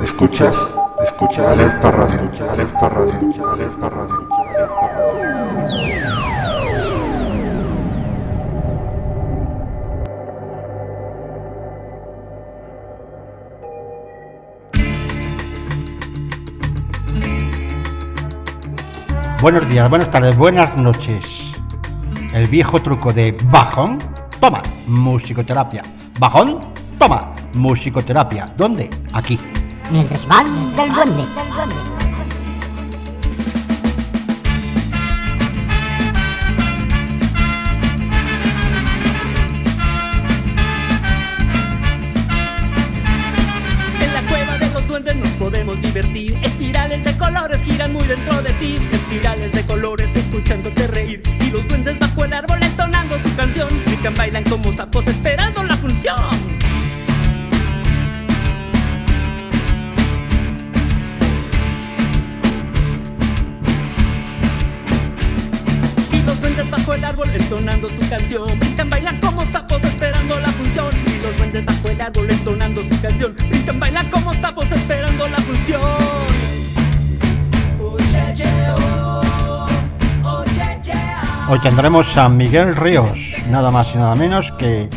Escuchas, escucha alerta radio, alerta radio, alerta radio, Buenos días, buenas tardes, buenas noches. El viejo truco de bajón, toma, musicoterapia. Bajón, toma, musicoterapia. ¿Dónde? Aquí. En el desván del duende. En la cueva de los duendes nos podemos divertir. Espirales de colores giran muy dentro de ti. Espirales de colores escuchándote reír. Y los duendes bajo el árbol entonando su canción. Pican, bailan como sapos esperando la función. Y los duendes bajo el árbol entonando su canción. Brincan, bailan como sapos esperando la función. Y los duendes bajo el árbol entonando su canción. Brincan, bailan como sapos esperando la función. Oh, yeah, oh. Hoy tendremos a Miguel Ríos, nada más y nada menos que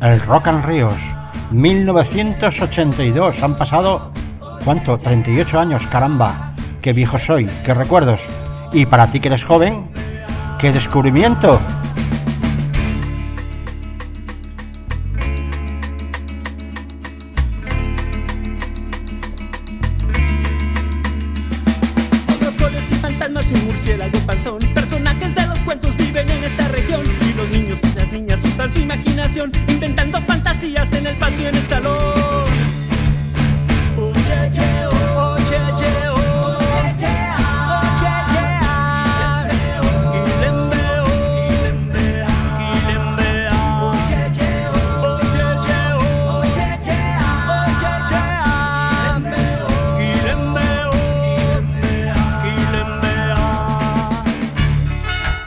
el Rock and Ríos. 1982, han pasado, ¿cuánto? 38 años, caramba. Qué viejo soy, qué recuerdos. Y para ti que eres joven, qué descubrimiento.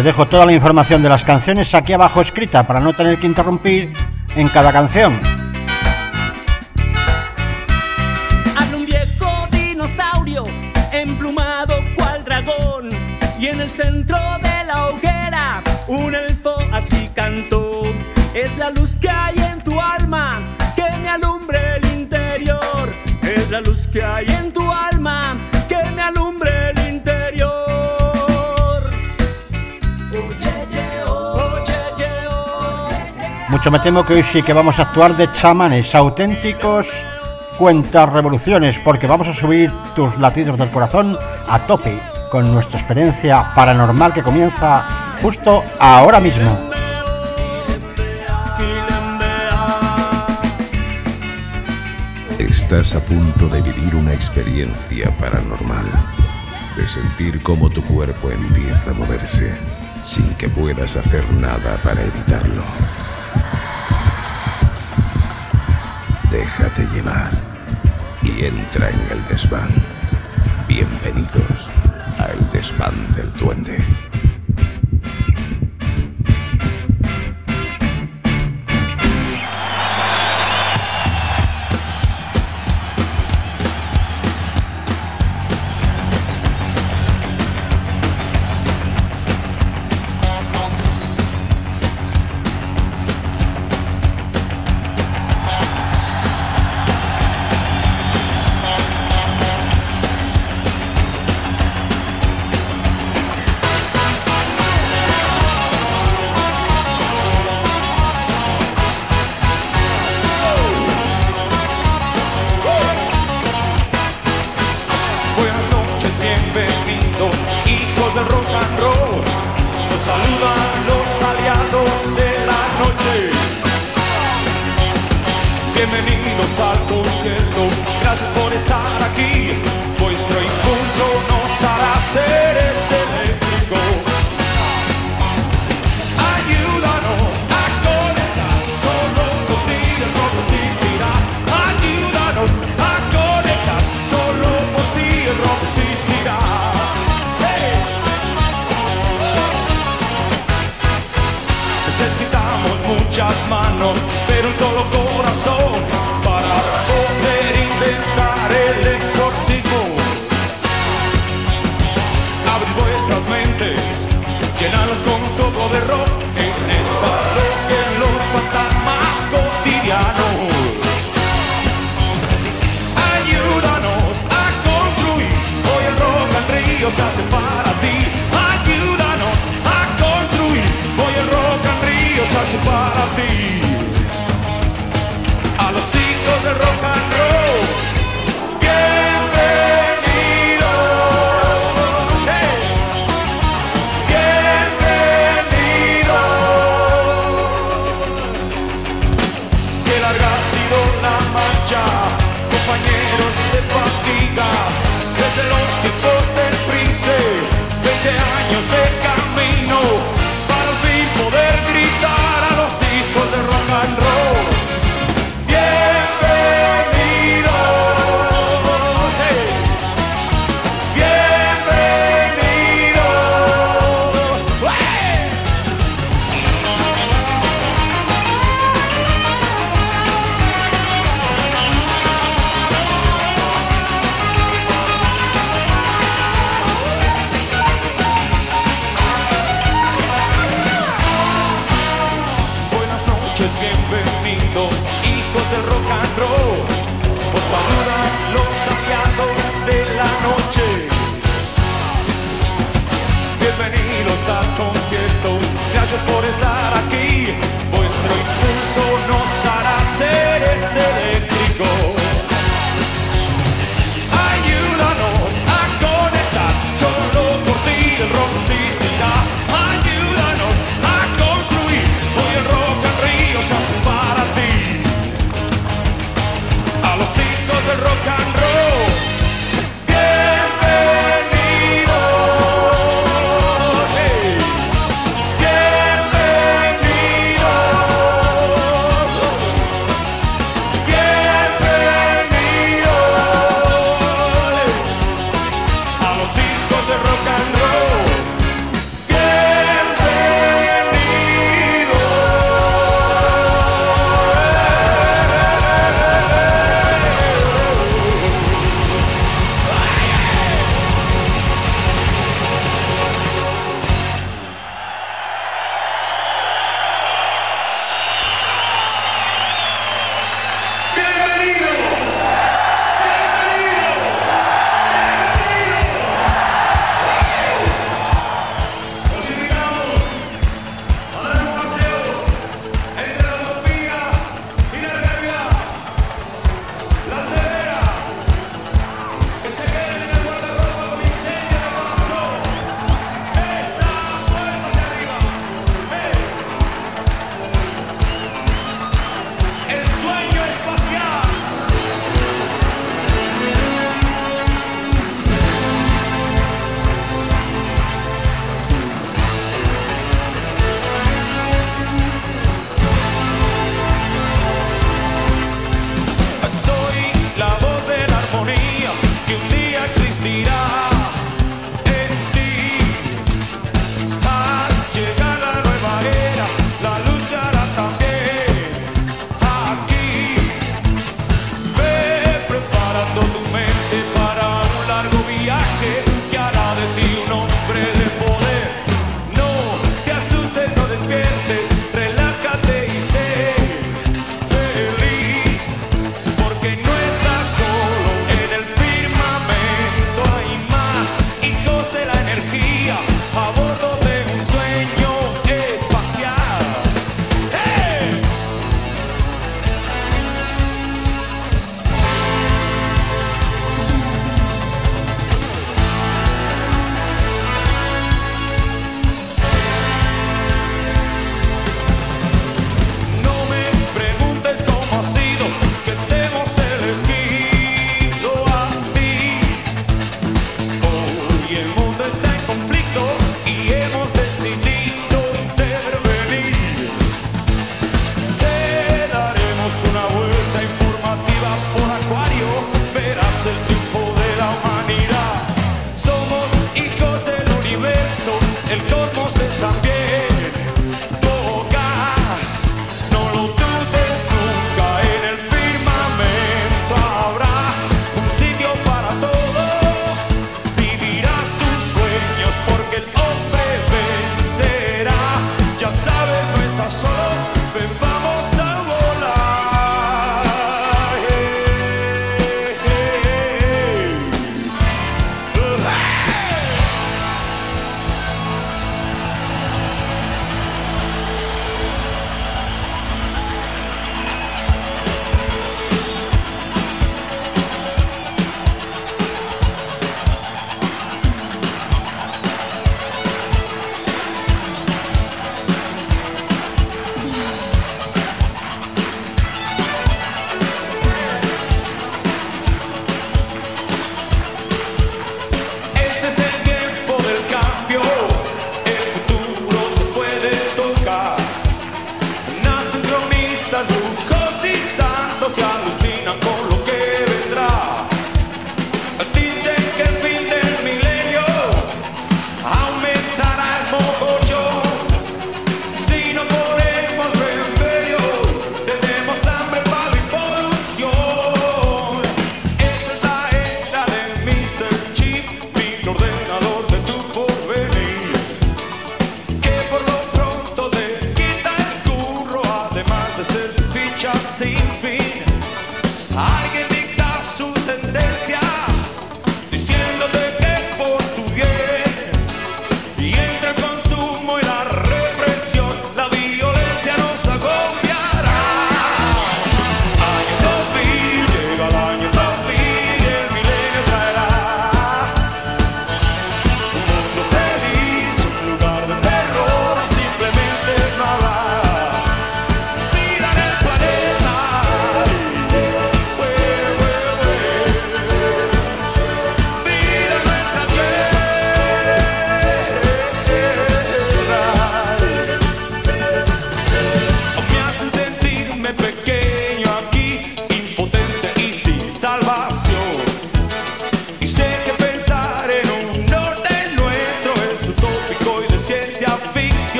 Te dejo toda la información de las canciones aquí abajo escrita para no tener que interrumpir en cada canción. Mucho me temo que hoy sí que vamos a actuar de chamanes auténticos cuentas revoluciones porque vamos a subir tus latidos del corazón a tope con nuestra experiencia paranormal que comienza justo ahora mismo. Estás a punto de vivir una experiencia paranormal, de sentir cómo tu cuerpo empieza a moverse sin que puedas hacer nada para evitarlo. Déjate llevar y entra en el desván. Bienvenidos al desván del duende. Hace para ti. A los hijos del rock and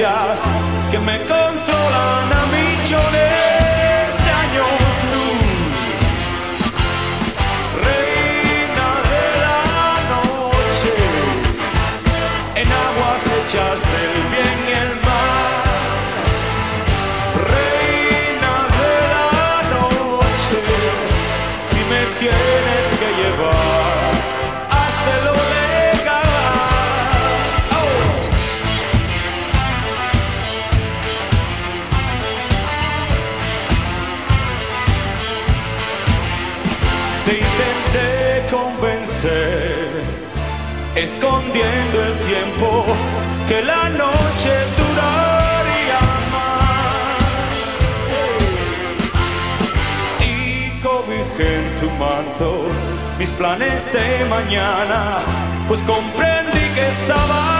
estrellas que me noche duraría más. Y cobije en tu manto mis planes de mañana, pues comprendí que estabas.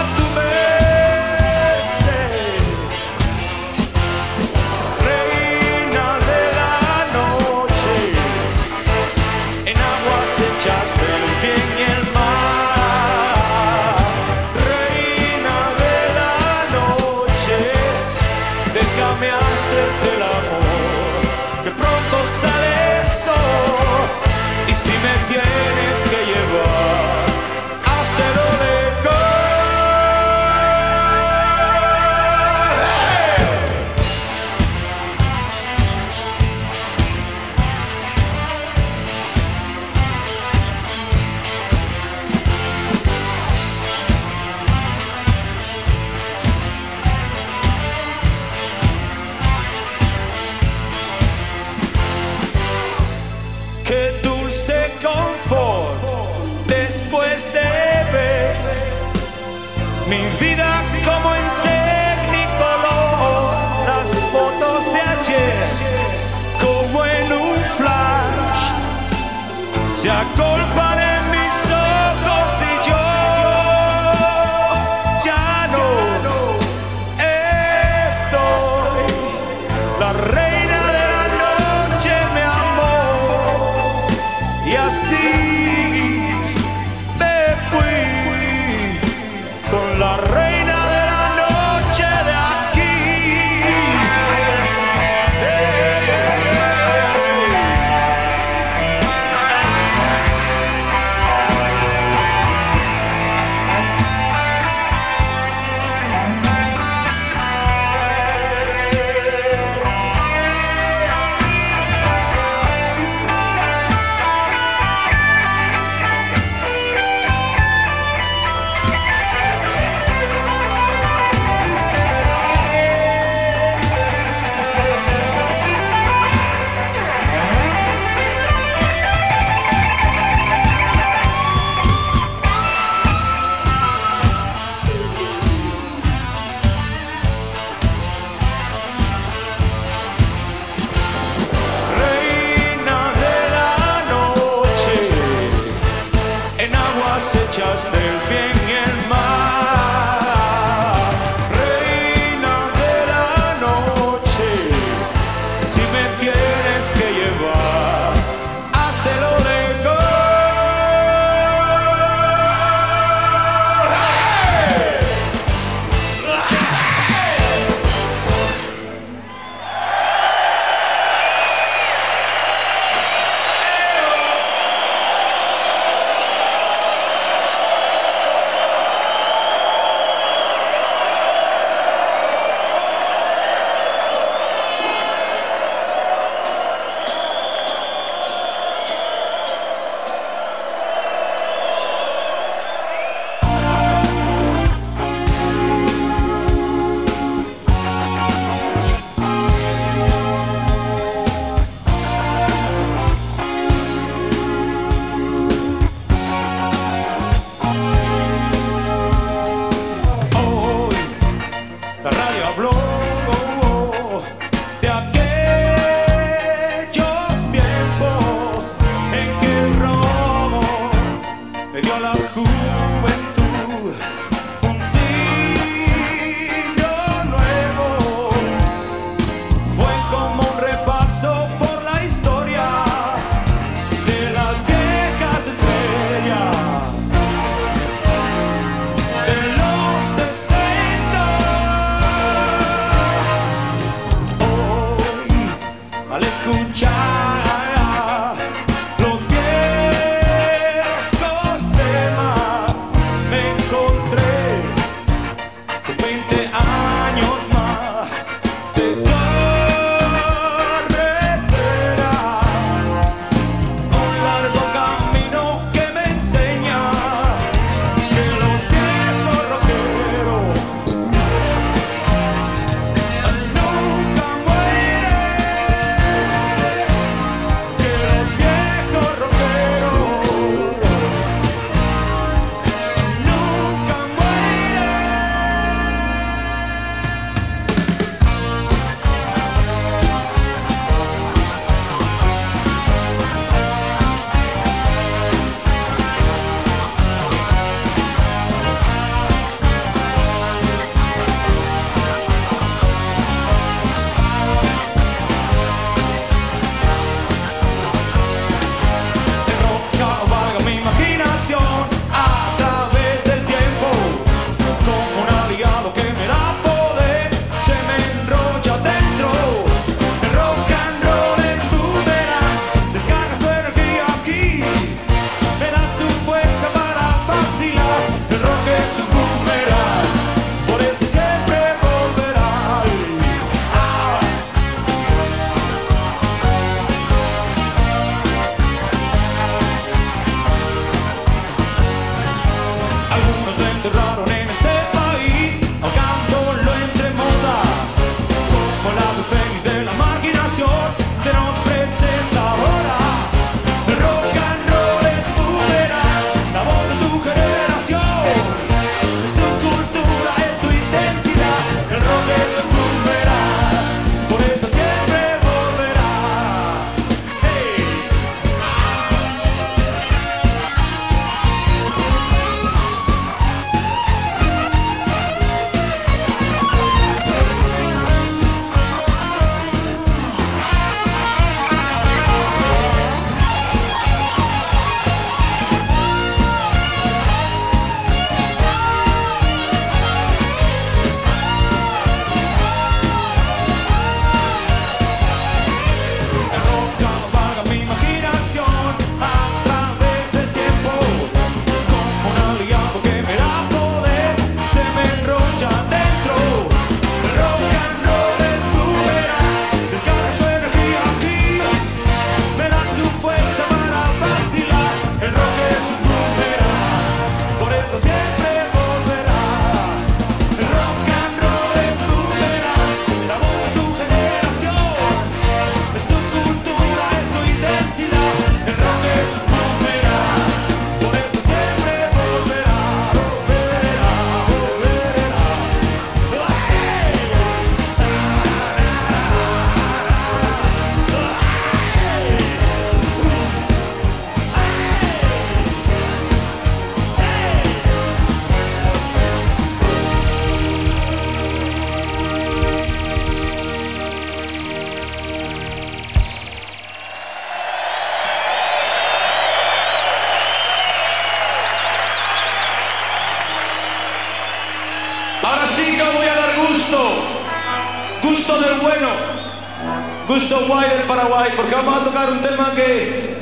porque vamos a tocar un tema que,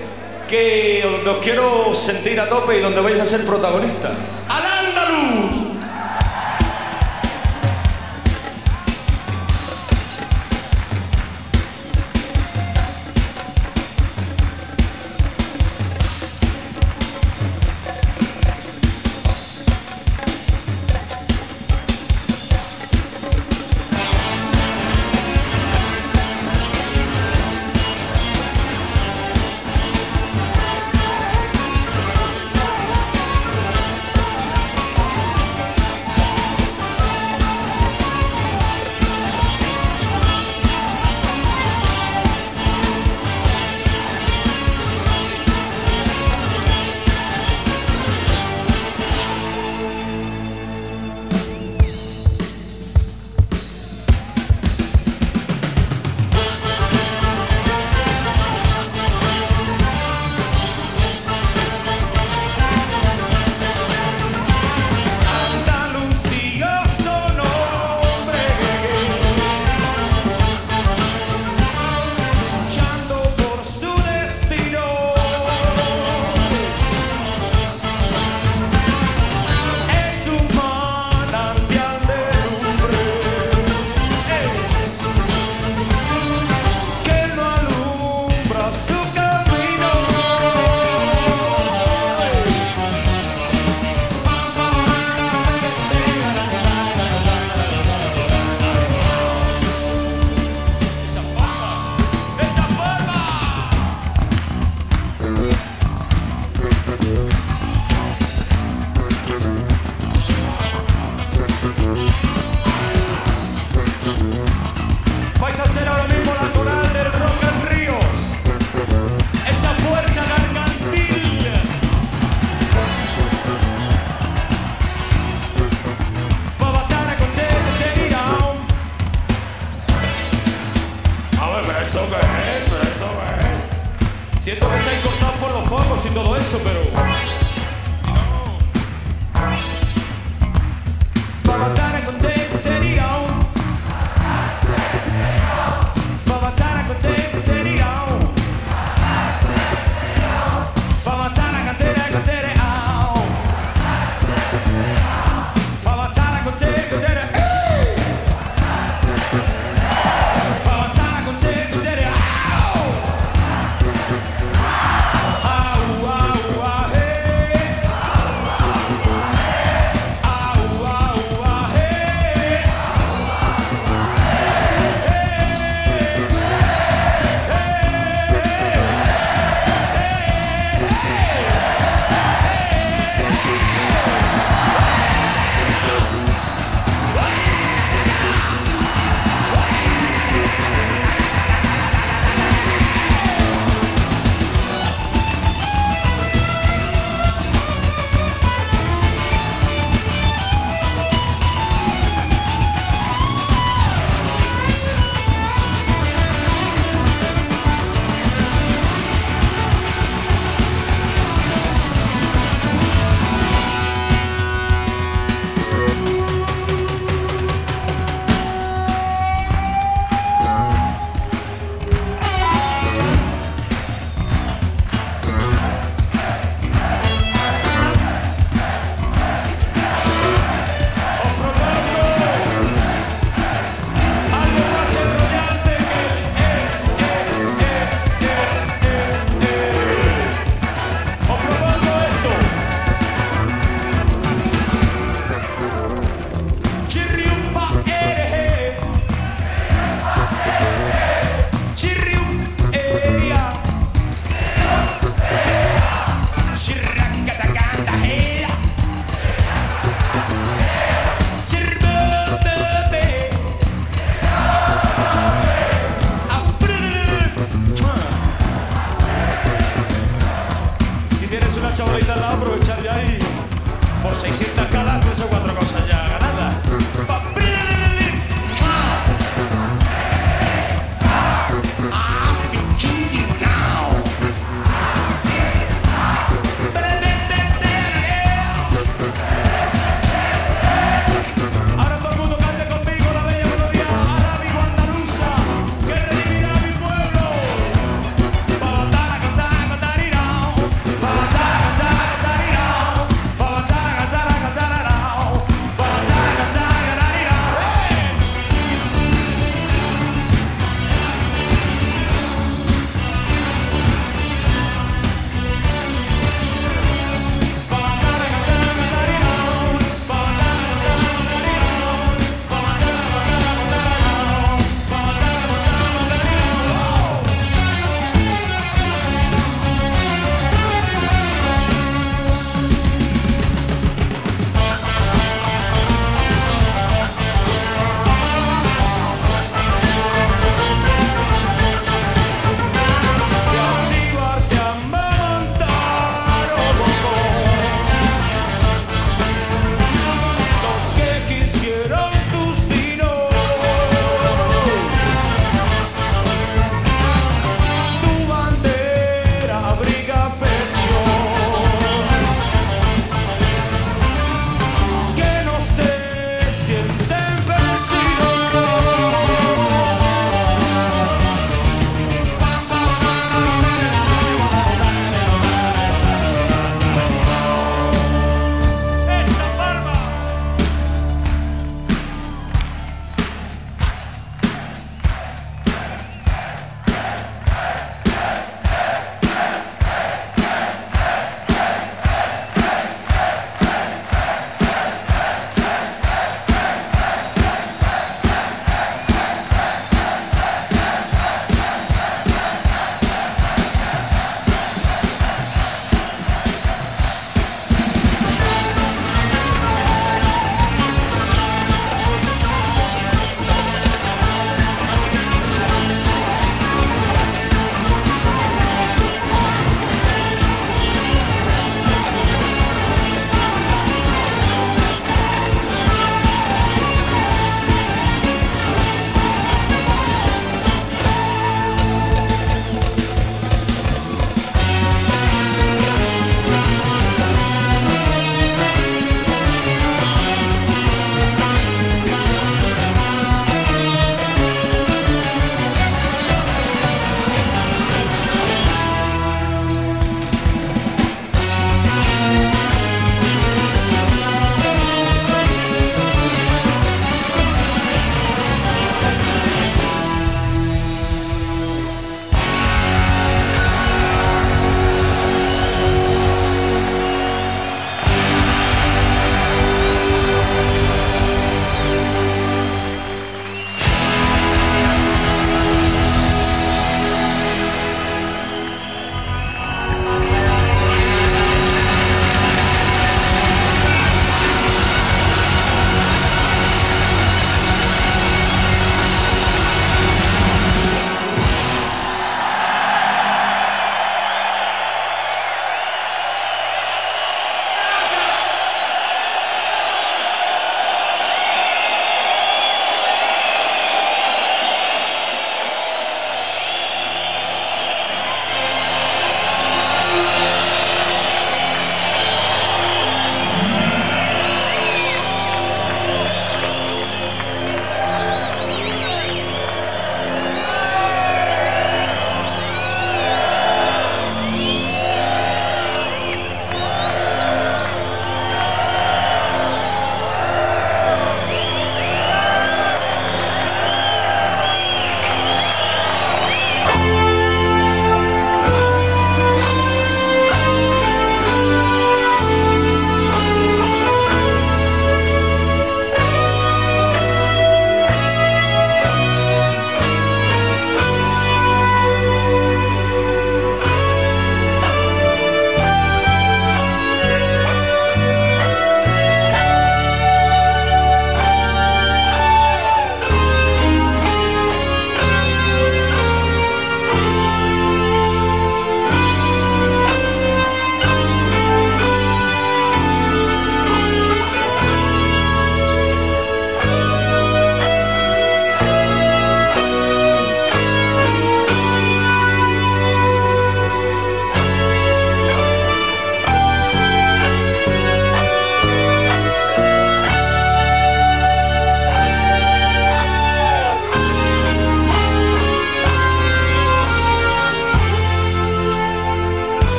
que os quiero sentir a tope y donde vais a ser protagonistas. ¡Al Andaluz!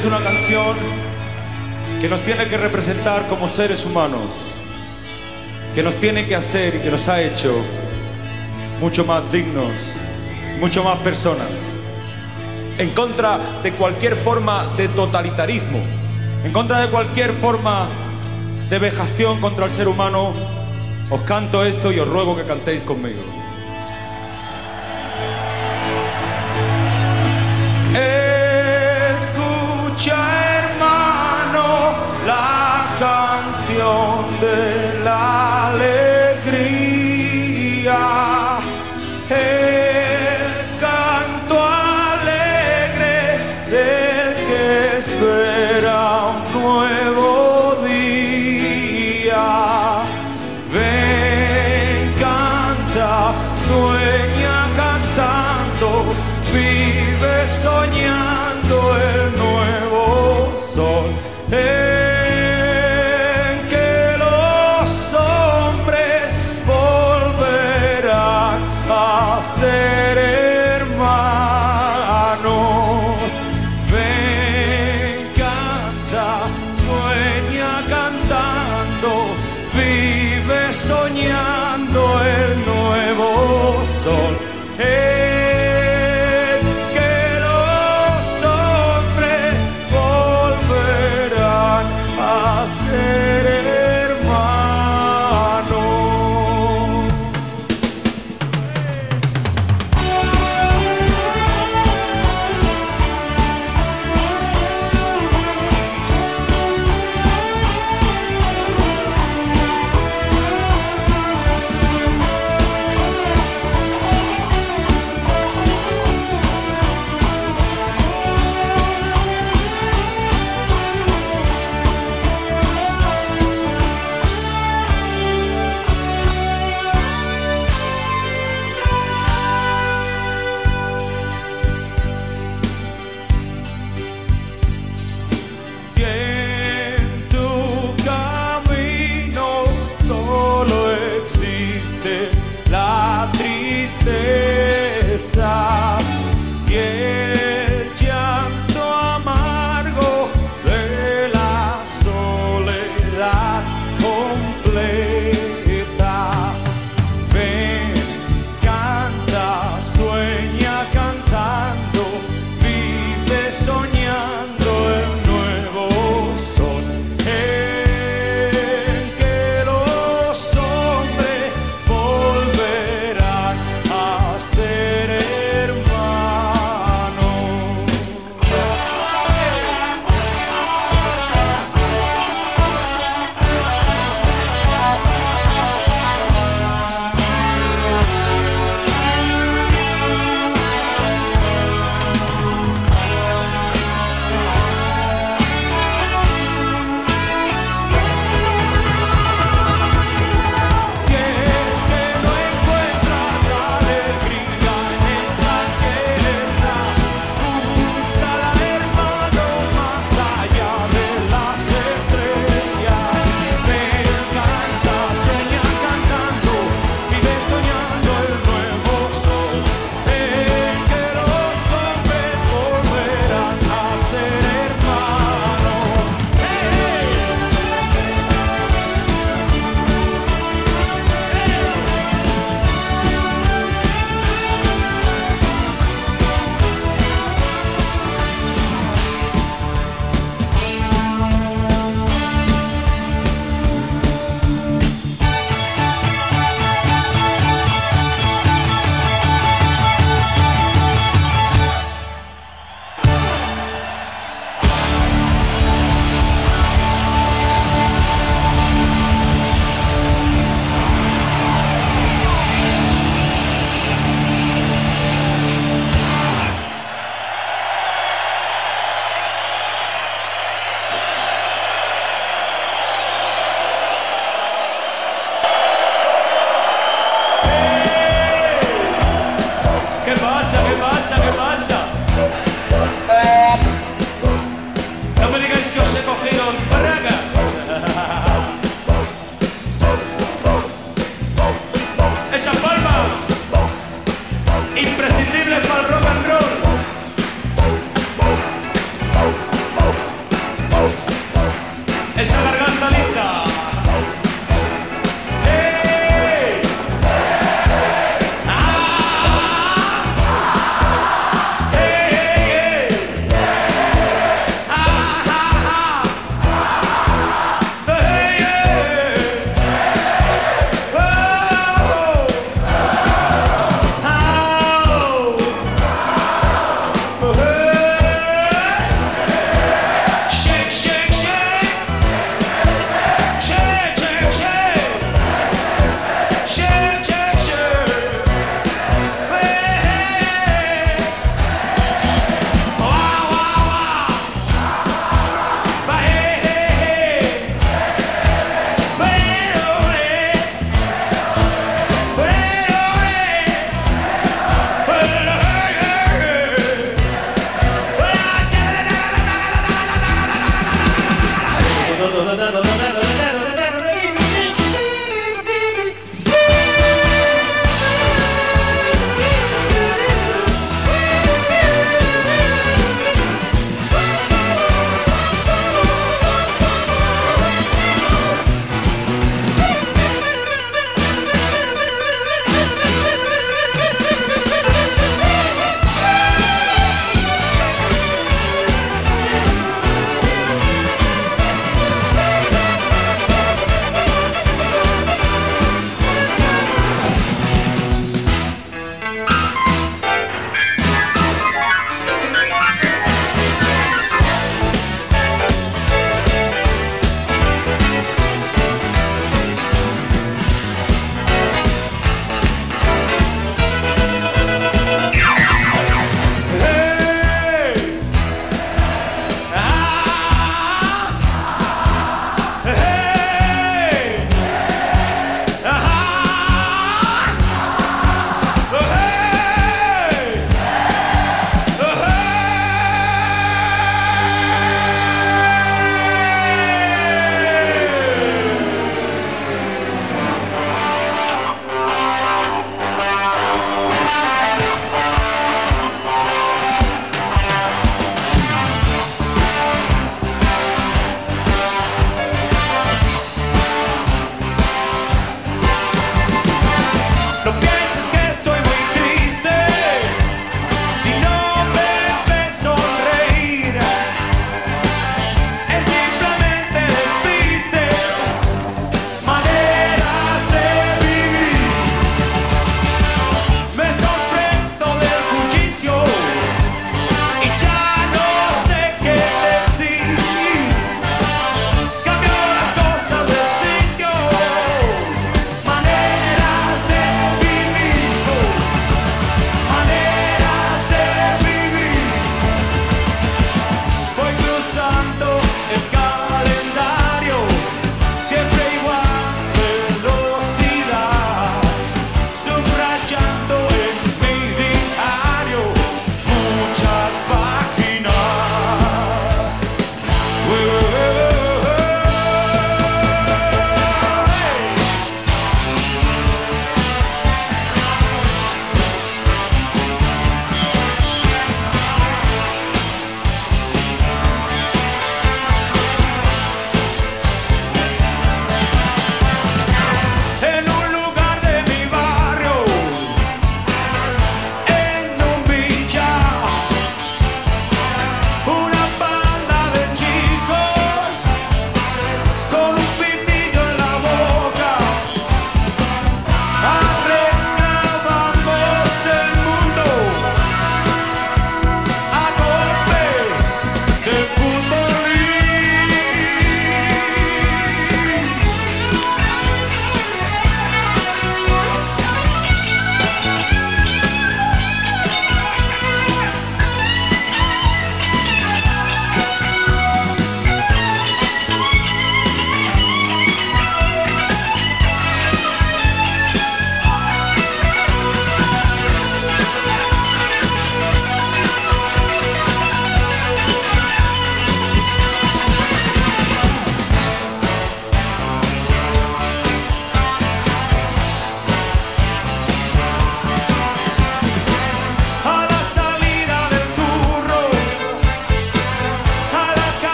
Es una canción que nos tiene que representar como seres humanos, que nos tiene que hacer y que nos ha hecho mucho más dignos, mucho más personas, en contra de cualquier forma de totalitarismo, en contra de cualquier forma de vejación contra el ser humano, os canto esto y os ruego que cantéis conmigo. Canción de la alegría.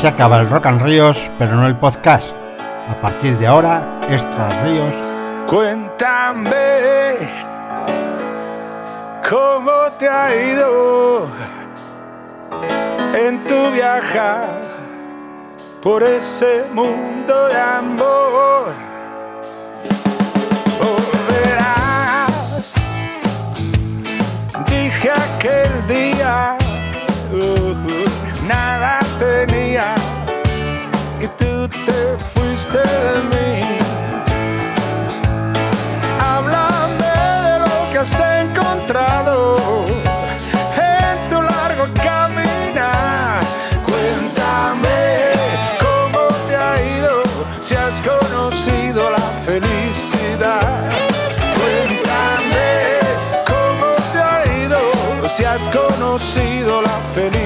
se acaba el Rock and Ríos, pero no el podcast. A partir de ahora, Extras Ríos. Cuéntame cómo te ha ido en tu viajar por ese mundo de amor. Volverás, dije aquel día, uh, uh nada tenía de mí. Háblame de lo que has encontrado en tu largo caminar. Cuéntame cómo te ha ido, si has conocido la felicidad. Cuéntame cómo te ha ido, si has conocido la felicidad.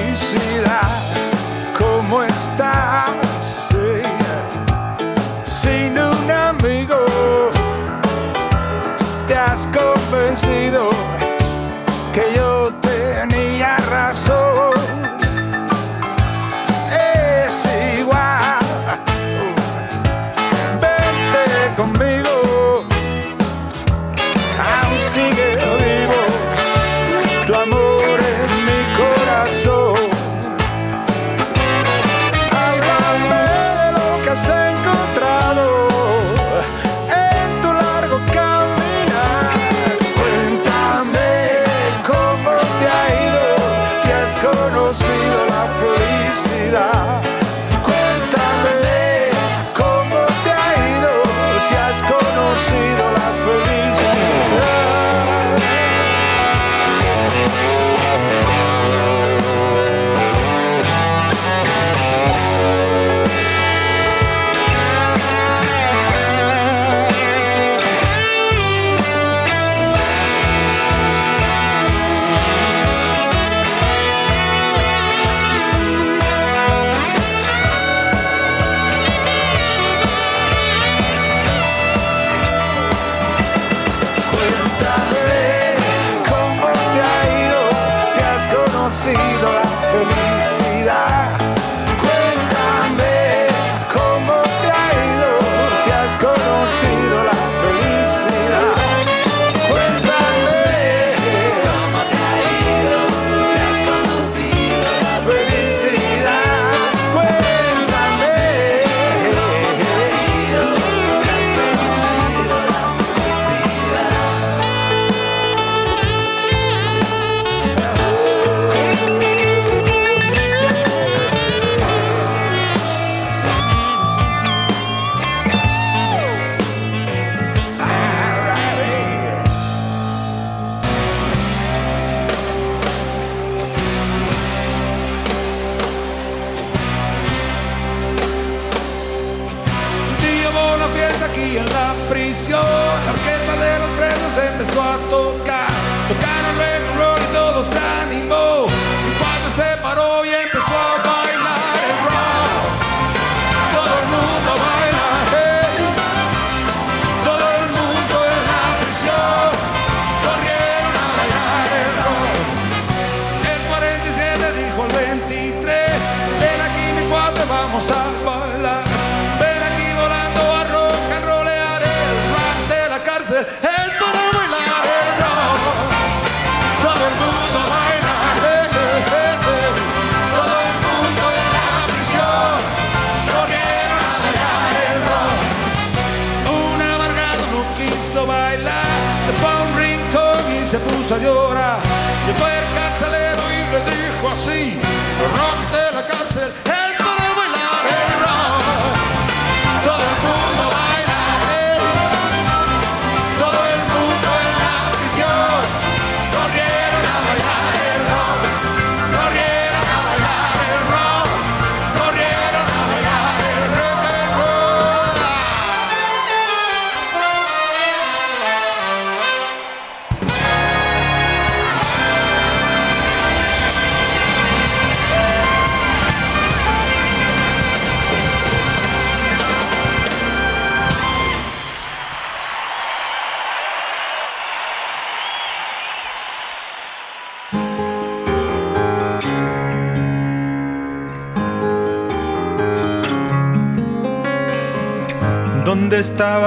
from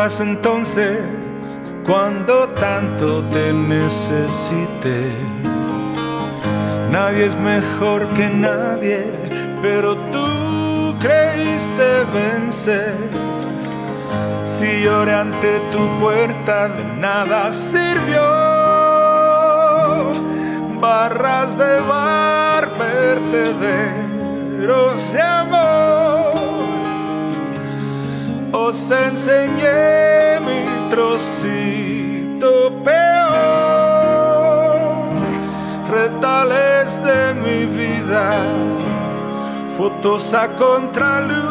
entonces cuando tanto te necesité? Nadie es mejor que nadie, pero tú creíste vencer. Si lloré ante tu puerta, de nada sirvió. Barras de bar, vertederos de. Os enseñé mi trocito peor. Retales de mi vida, fotos a contraluz.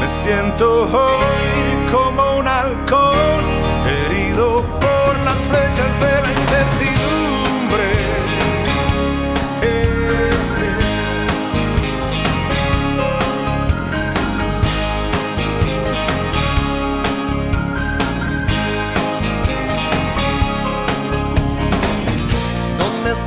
Me siento hoy como un halcón herido por las flechas de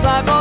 fotos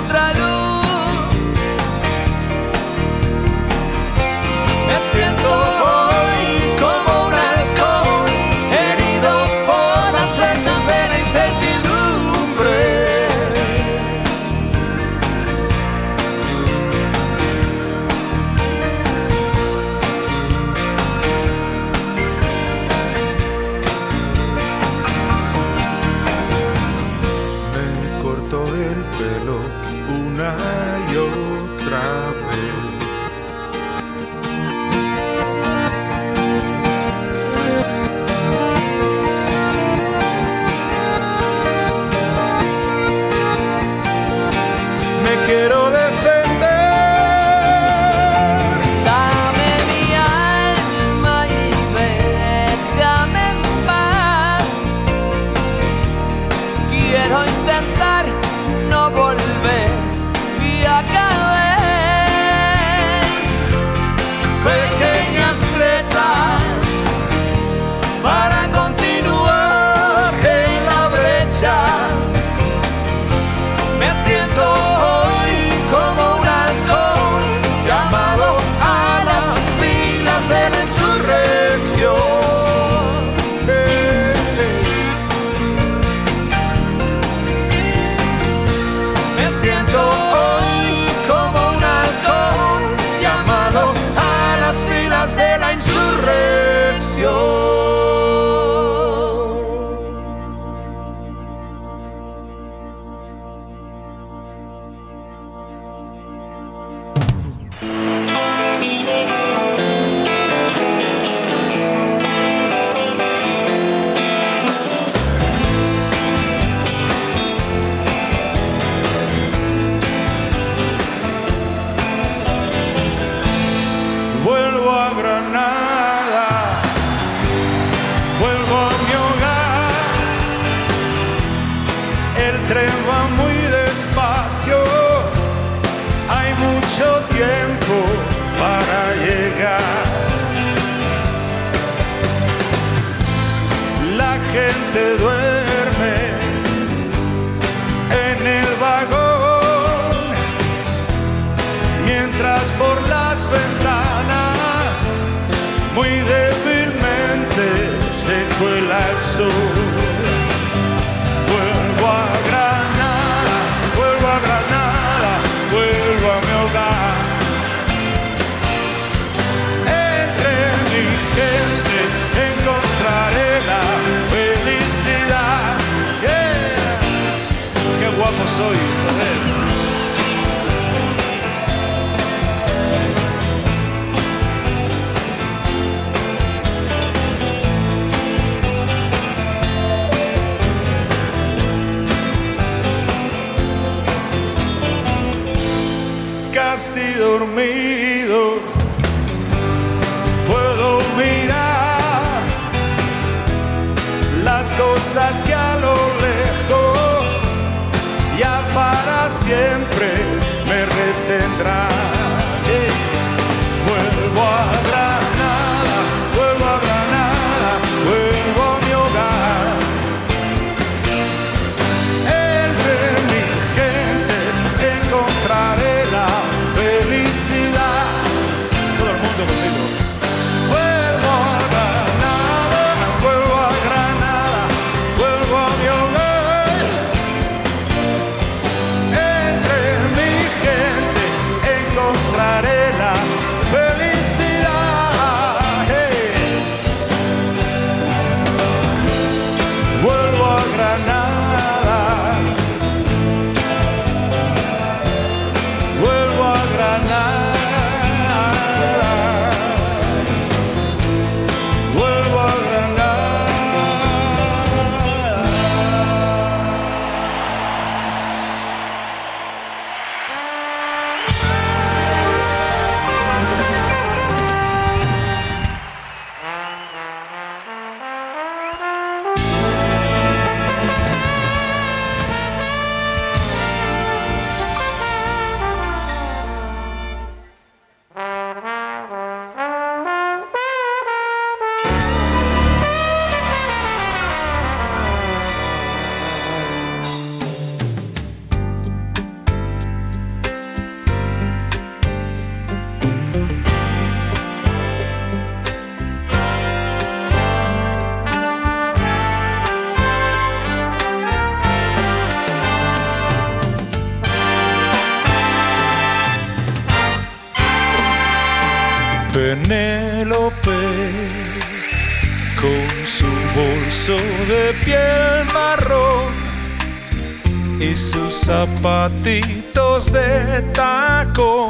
y sus zapatitos de tacón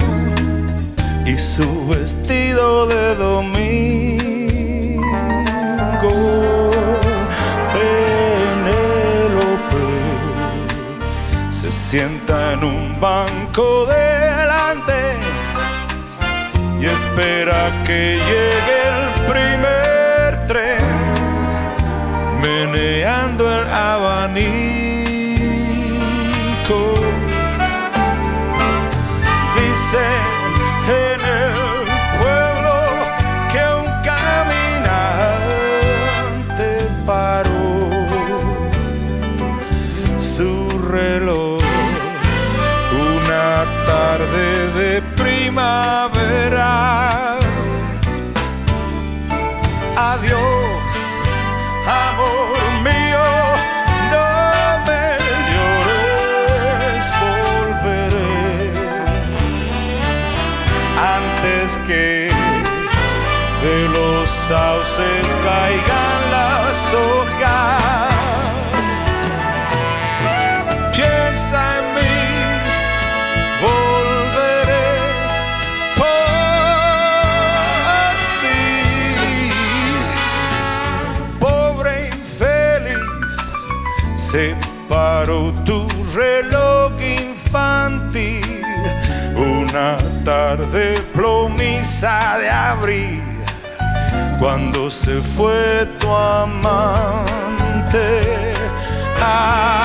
y su vestido de domingo. Penélope se sienta en un banco delante y espera que llegue el primer tren, meneando el abanico. En el pueblo que un caminante paró su reloj una tarde de primavera. De abril, cuando se fue tu amante. Ah,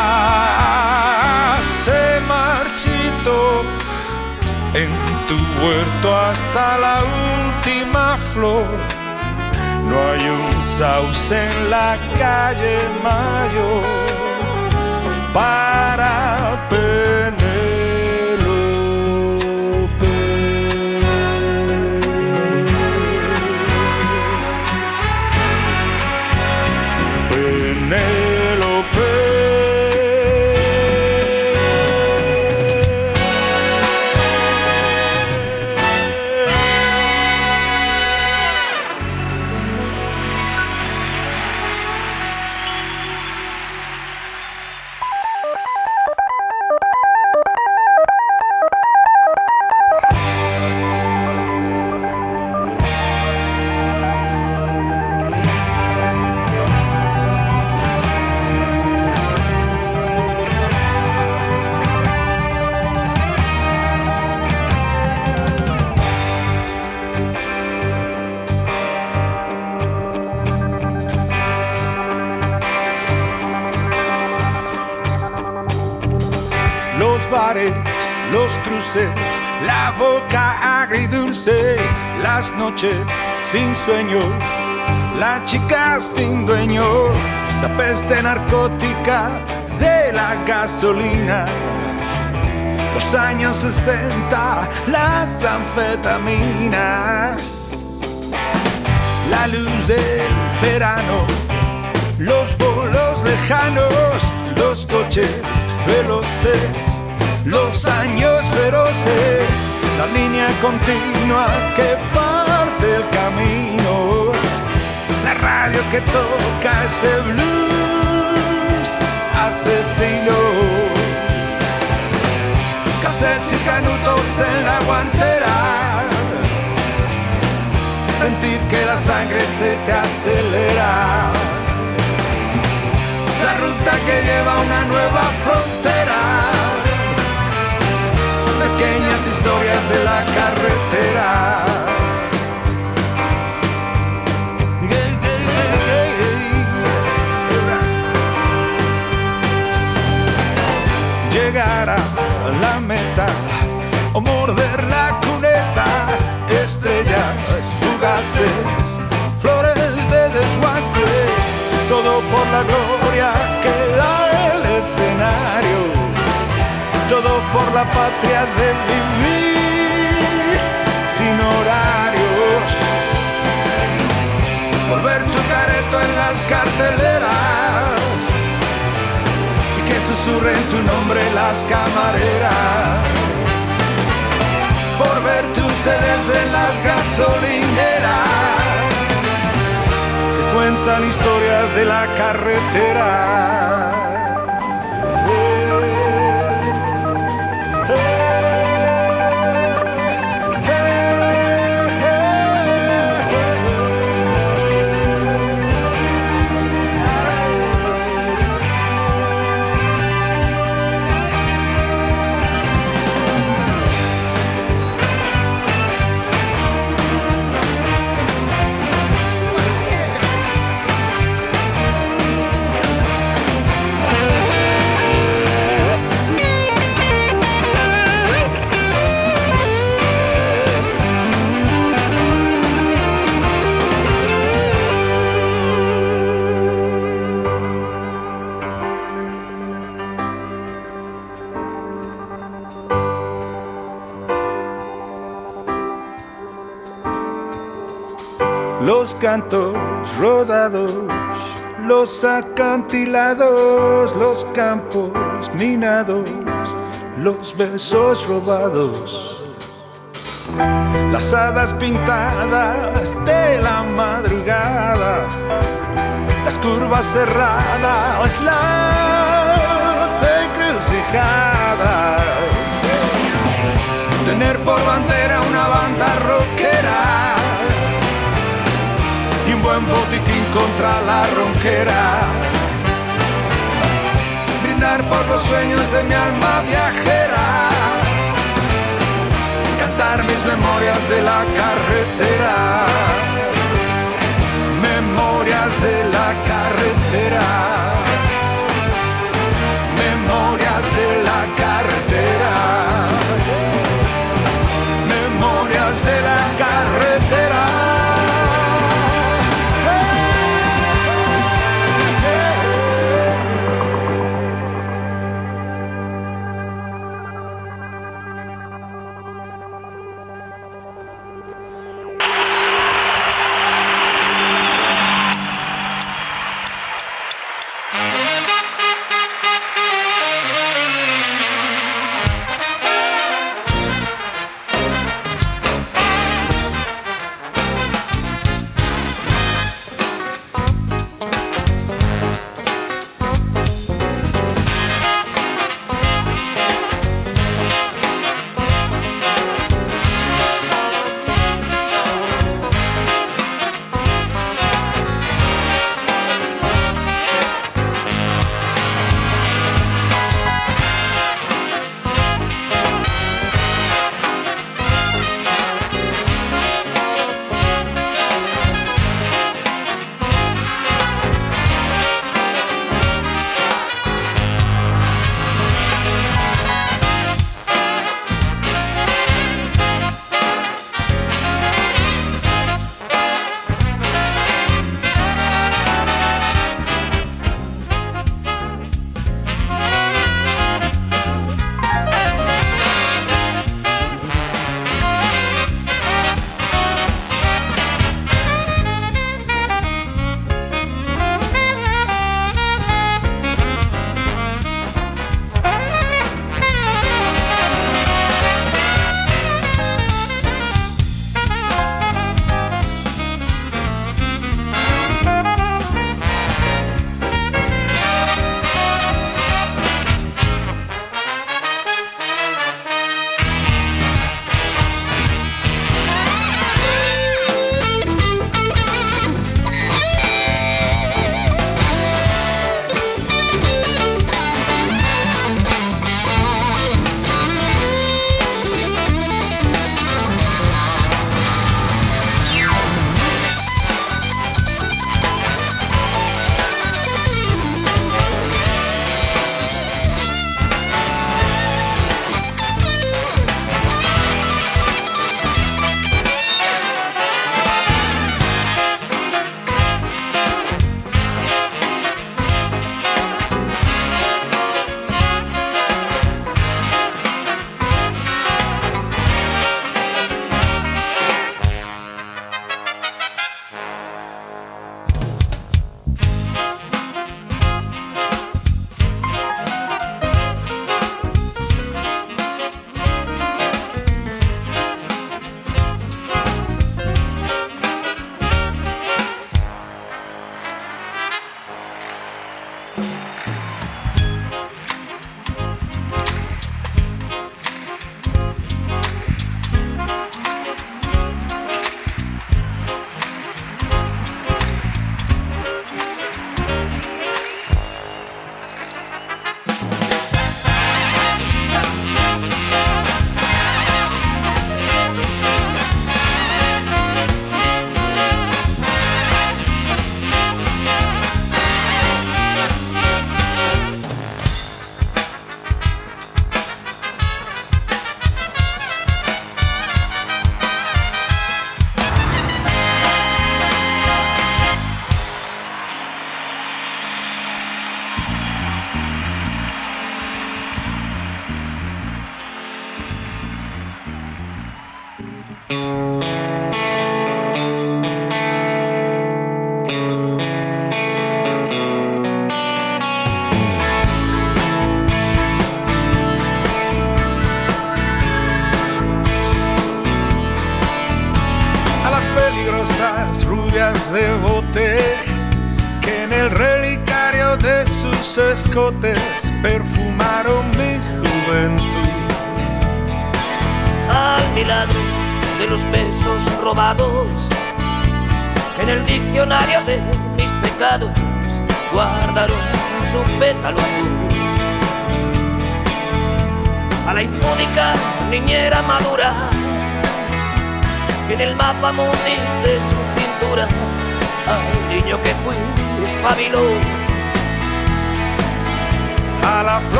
se marchito en tu huerto hasta la última flor. No hay un sauce en la calle Mayor para las noches sin sueño, la chica sin dueño, la peste narcótica de la gasolina. Los años 60, las anfetaminas, la luz del verano, los bolos lejanos, los coches veloces, los años feroces, la línea continua que el camino, la radio que toca ese blues asesino. Cassettes y canutos en la guantera, sentir que la sangre se te acelera la ruta que lleva a una nueva frontera. Pequeñas historias de la carretera. La meta o morder la cuneta, estrellas fugaces, flores de desguace todo por la gloria que da el escenario, todo por la patria de vivir sin horarios, por ver tu careto en las carteleras susurren tu nombre las camareras, por ver tus sedes en las gasolineras cuentan historias de la carretera. Cantos rodados, los acantilados, los campos minados, los besos robados, las hadas pintadas de la madrugada, las curvas cerradas, las encrucijadas. Tener por bandera una banda rockera buen botiquín contra la ronquera. Brindar por los sueños de mi alma viajera. Cantar mis memorias de la carretera. Memorias de la carretera. Memorias de la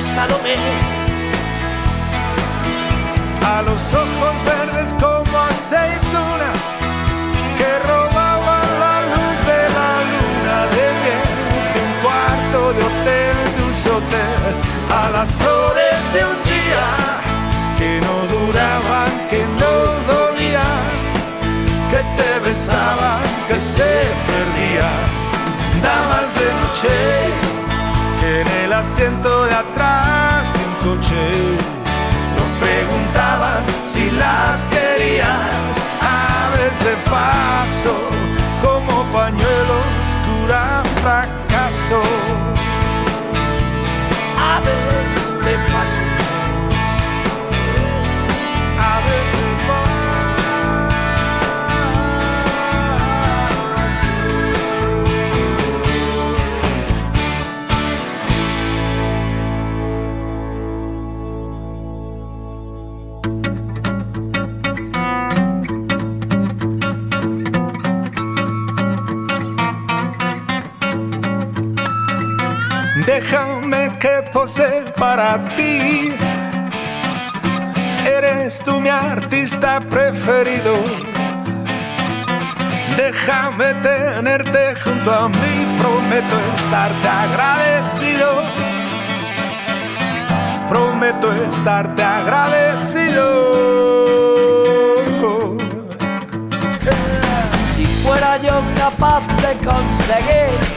Salomé. A los ojos verdes como aceitunas que robaban la luz de la luna de miel de un cuarto de hotel, dulce hotel. A las flores de un día que no duraban, que no dolían, que te besaban, que se perdían. Damas de noche en el asiento de atrás de un coche. No preguntaban si las querías, aves de paso, como pañuelos cura fracaso. Aves de paso. déjame que pose para ti. Eres tú mi artista preferido. Déjame tenerte junto a mí, prometo estarte agradecido. Prometo estarte agradecido. Si fuera yo capaz de conseguir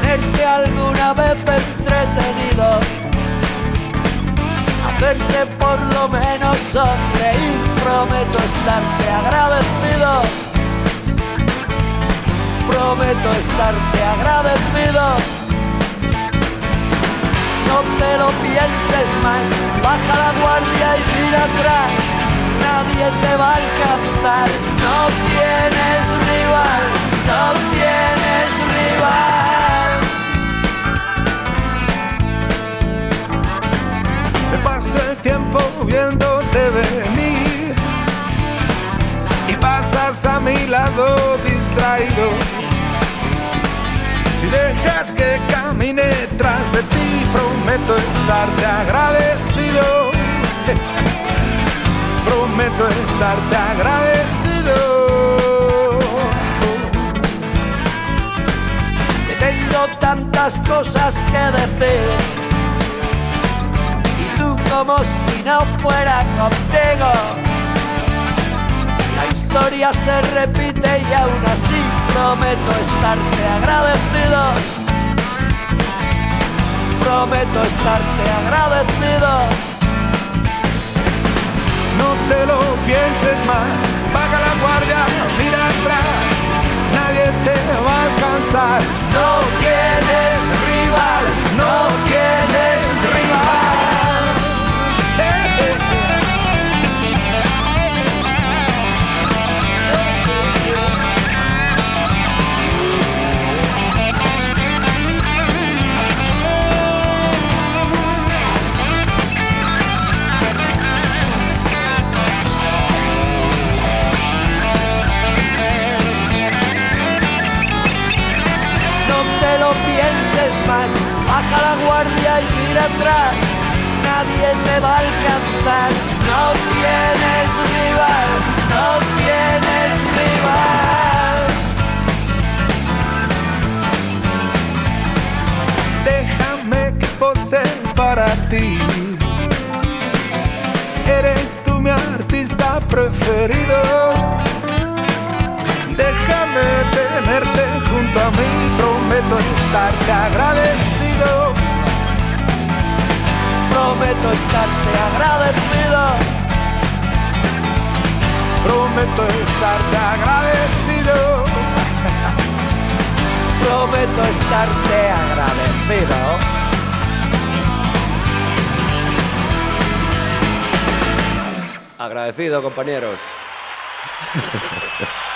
tenerte alguna vez entretenido, hacerte por lo menos sonreír, prometo estarte agradecido, prometo estarte agradecido. No te lo pienses más, baja la guardia y mira atrás, nadie te va a alcanzar, no tienes rival, no tienes rival. Pasa el tiempo viéndote venir y pasas a mi lado distraído. Si dejas que camine tras de ti, prometo estarte agradecido. prometo estarte agradecido. Que tengo tantas cosas que decir como si no fuera contigo. La historia se repite y aún así prometo estarte agradecido. Prometo estarte agradecido. No te lo pienses más, baja la guardia, mira atrás, nadie te va a alcanzar. No tienes rival, no tienes te lo pienses más, baja la guardia y mira atrás. Nadie te va a alcanzar. No tienes rival, no tienes rival. Déjame que pose para ti. Eres tú mi artista preferido. Déjame tenerte junto a estarte agradecido. Prometo estarte agradecido. Prometo estarte agradecido. Prometo estarte agradecido. Agradecido, compañeros.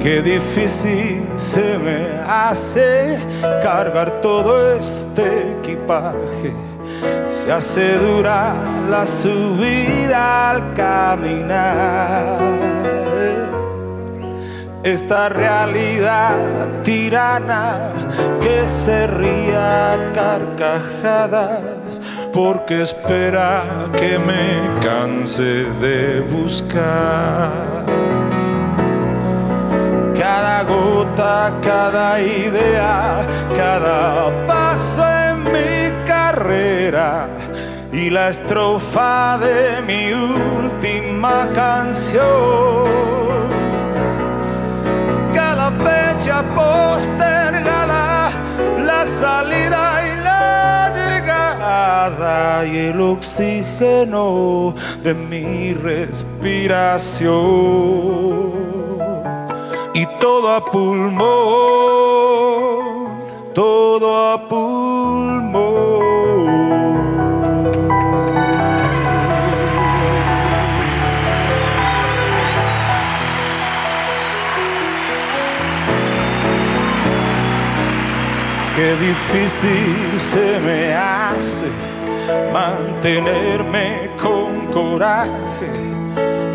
Qué difícil se me hace cargar todo este equipaje. Se hace dura la subida al caminar. Esta realidad tirana que se ría a carcajadas porque espera que me canse de buscar cada gota, cada idea, cada paso en mi carrera y la estrofa de mi última canción. Cada fecha postergada, la salida y la llegada y el oxígeno de mi respiración y todo a pulmón, todo a pulmón. Qué difícil se me hace mantenerme con coraje,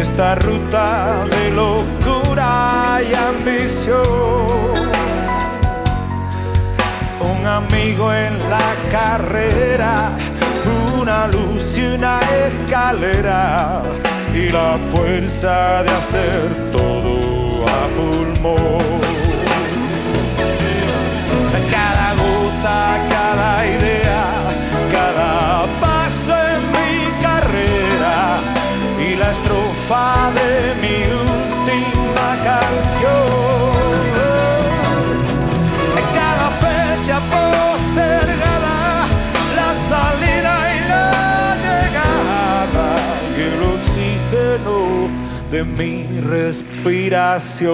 esta ruta de locura y ambición. Un amigo en la carrera, una luz y una escalera y la fuerza de hacer todo a pulmón. Cada gota, cada idea, cada paso en mi carrera y la estrofa de mi última canción. Cada fecha postergada, la salida y la llegada y el oxígeno de mi respiración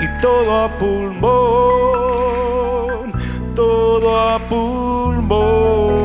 y todo a pulmón, todo a pulmón.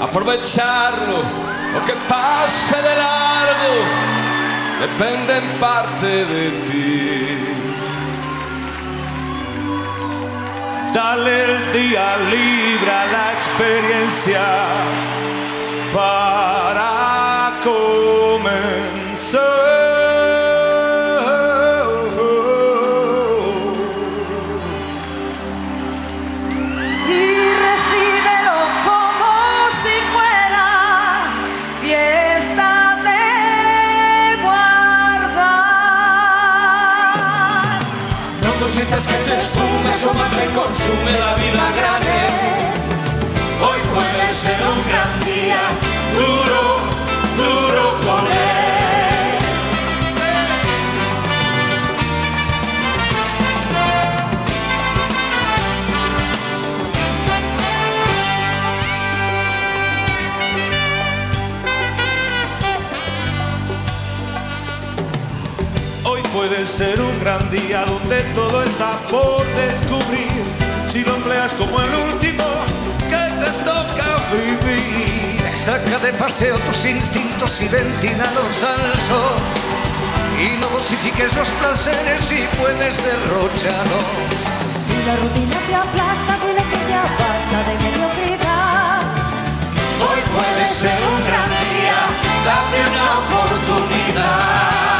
Aprovecharlo, lo que pase de largo, depende en parte de ti. Dale el día libre a la experiencia para comenzar. Ser un gran día donde todo está por descubrir. Si lo empleas como el último que te toca vivir. Saca de paseo tus instintos y ventínalos al sol. Y no dosifiques los placeres y puedes derrocharlos. Si la rutina te aplasta, dile que ya basta de mediocridad. Hoy puede ser un gran día, date una oportunidad.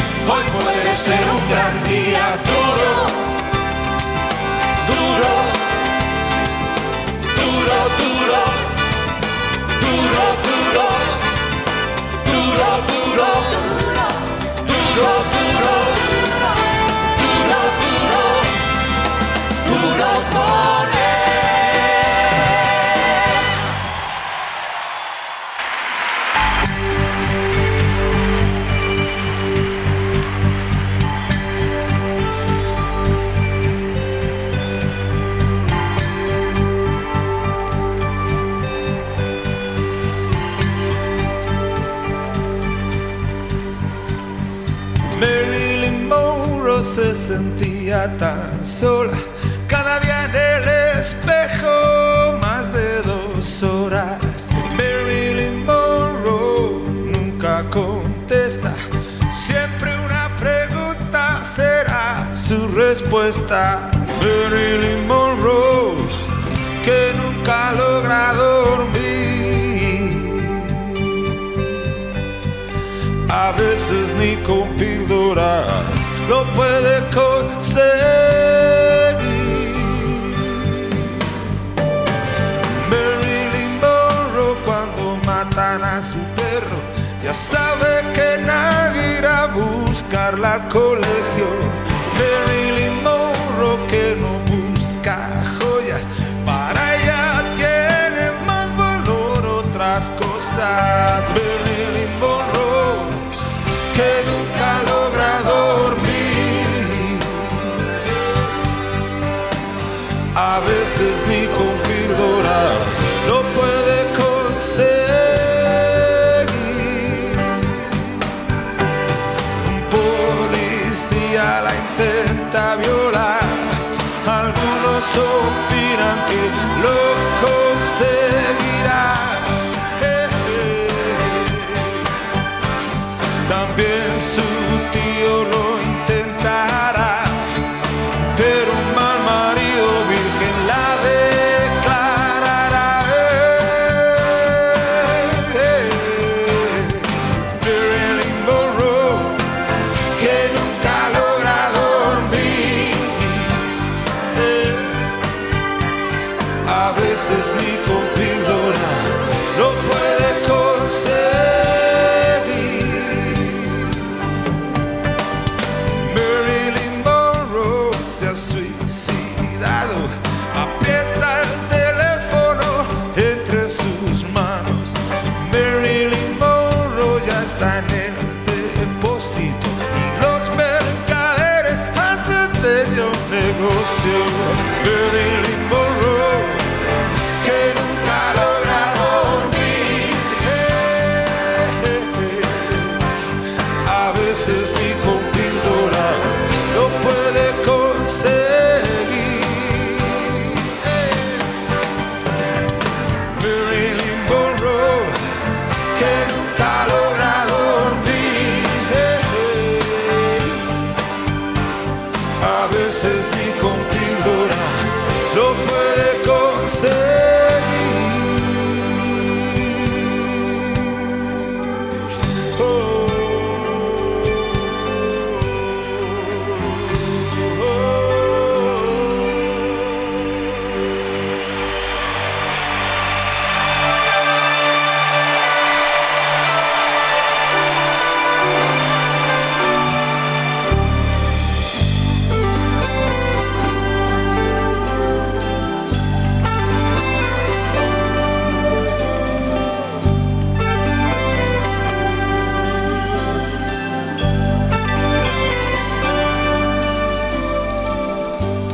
Hoy puede ser un gran día duro, duro, duro, duro, duro, duro, duro, duro, duro, duro, duro, duro, duro por tan sola, cada día en el espejo más de dos horas. Marilyn Monroe nunca contesta, siempre una pregunta será su respuesta. Marilyn Monroe que nunca logra dormir. A veces ni con píldoras lo puede conseguir. Marilyn Monroe cuando matan a su perro ya sabe que nadie irá a buscarla al colegio. is the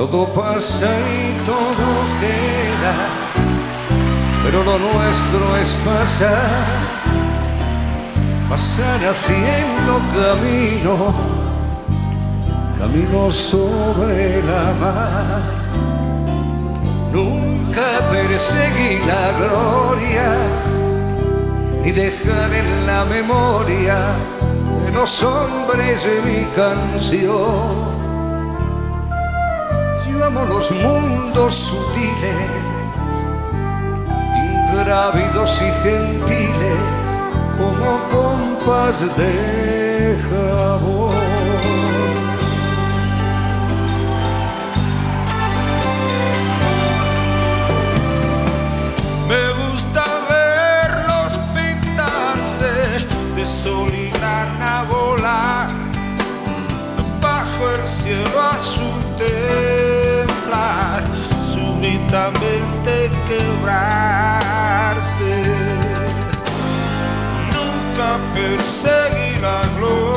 Todo pasa y todo queda, pero lo nuestro es pasar, pasar haciendo camino, camino sobre la mar. Nunca perseguí la gloria, ni dejar en la memoria de los hombres de mi canción. Los mundos sutiles, ingrávidos y gentiles, como pompas de jabón. De sol y grana volar bajo el cielo azul súbitamente quebrarse. Nunca perseguí la gloria.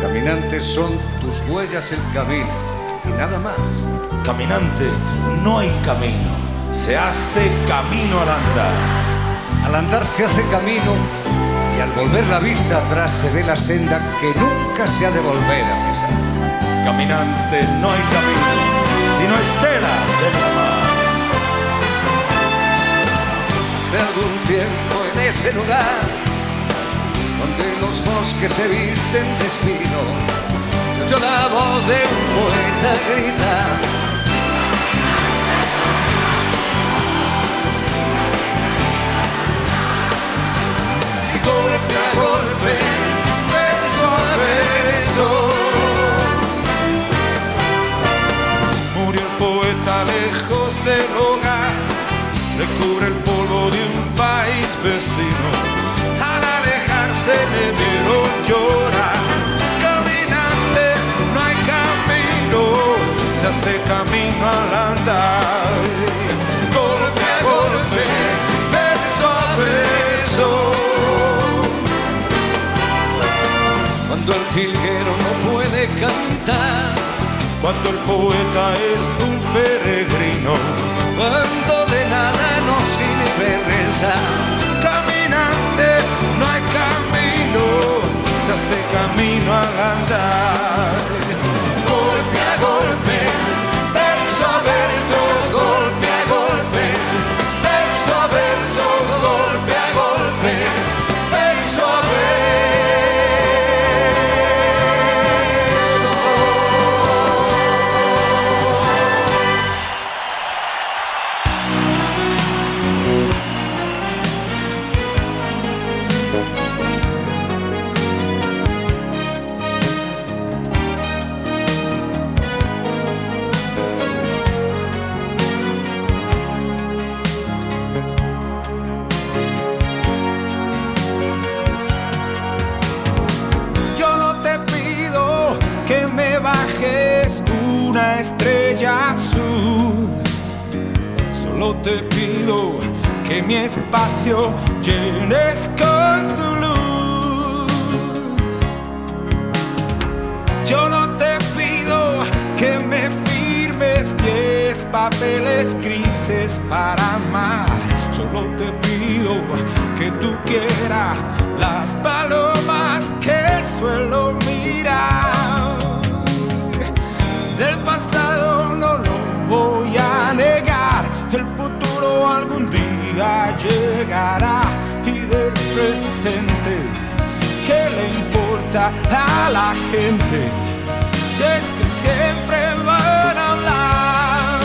Caminantes son tus huellas el camino y nada más. Caminante, no hay camino, se hace camino al andar. Al andar se hace camino al volver la vista atrás se ve la senda que nunca se ha de volver a pisar. Caminante, no hay camino, sino estelas en la mar. Hace algún tiempo en ese lugar donde los bosques se visten de espino, se oyó la voz de un poeta gritar. A beso. Murió el poeta lejos del hogar, le cubre el polvo de un país vecino. Al alejarse le vieron llorar. Caminante, no hay camino, se hace camino al andar. Jilguero no puede cantar, cuando el poeta es un peregrino, cuando de nada nos sirve rezar. Caminante, no hay camino, se hace camino al andar. Golpe a golpe, que mi espacio llenes con tu luz. Yo no te pido que me firmes diez papeles grises para amar, solo te pido que tú quieras las palomas que suelo mirar. Día llegará y del presente, ¿qué le importa a la gente? Si es que siempre van a hablar,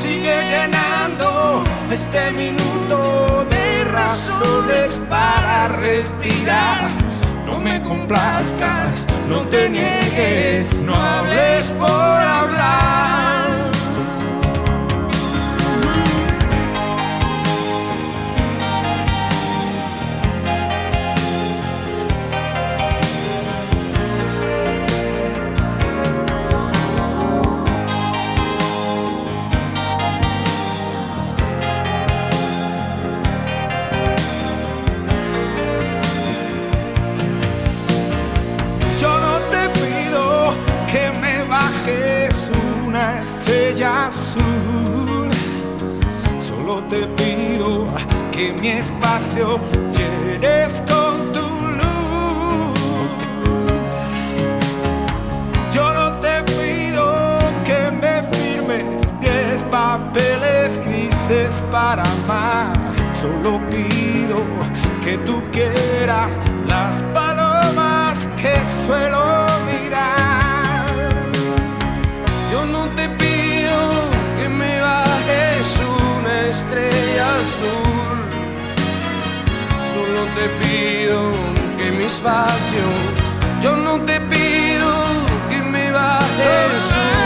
sigue llenando este minuto de razones para respirar. No me complazcas, no te niegues, no hables por hablar. que mi espacio llenes con tu luz. Yo no te pido que me firmes diez papeles grises para amar, solo pido que tú quieras las palomas que suelo mirar. Yo no te pido que me bajes una estrella azul no te pido que mi espacio, yo no te pido que me bajes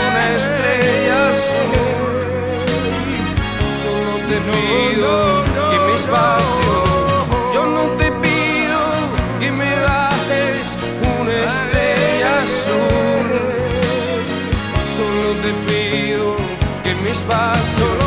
una estrella azul. Solo te pido que mi espacio, yo no te pido que me bajes una estrella azul. Solo te pido que mi espacio.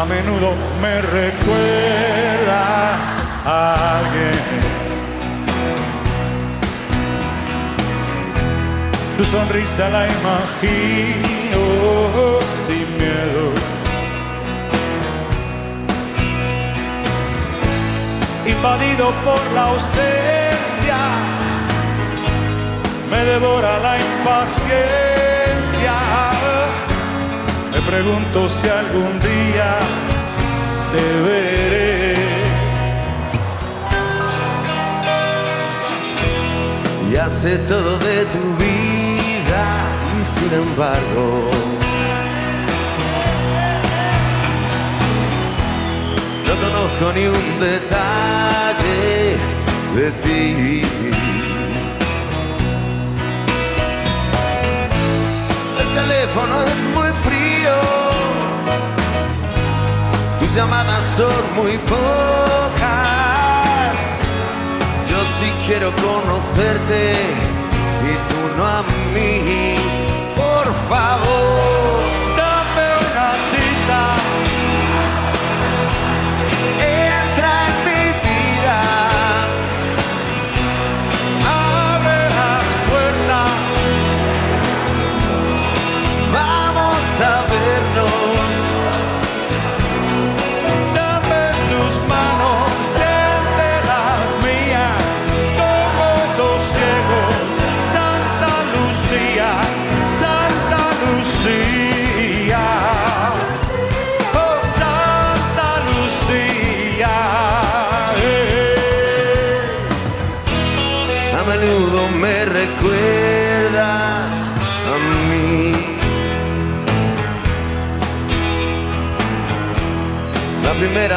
A menudo me recuerdas a alguien. Tu sonrisa la imagino sin miedo. Invadido por la ausencia, me devora la impaciencia. Pregunto si algún día te veré. Ya sé todo de tu vida y sin embargo no conozco ni un detalle de ti. El teléfono es tus llamadas son muy pocas. Yo sí quiero conocerte y tú no a mí. Por favor,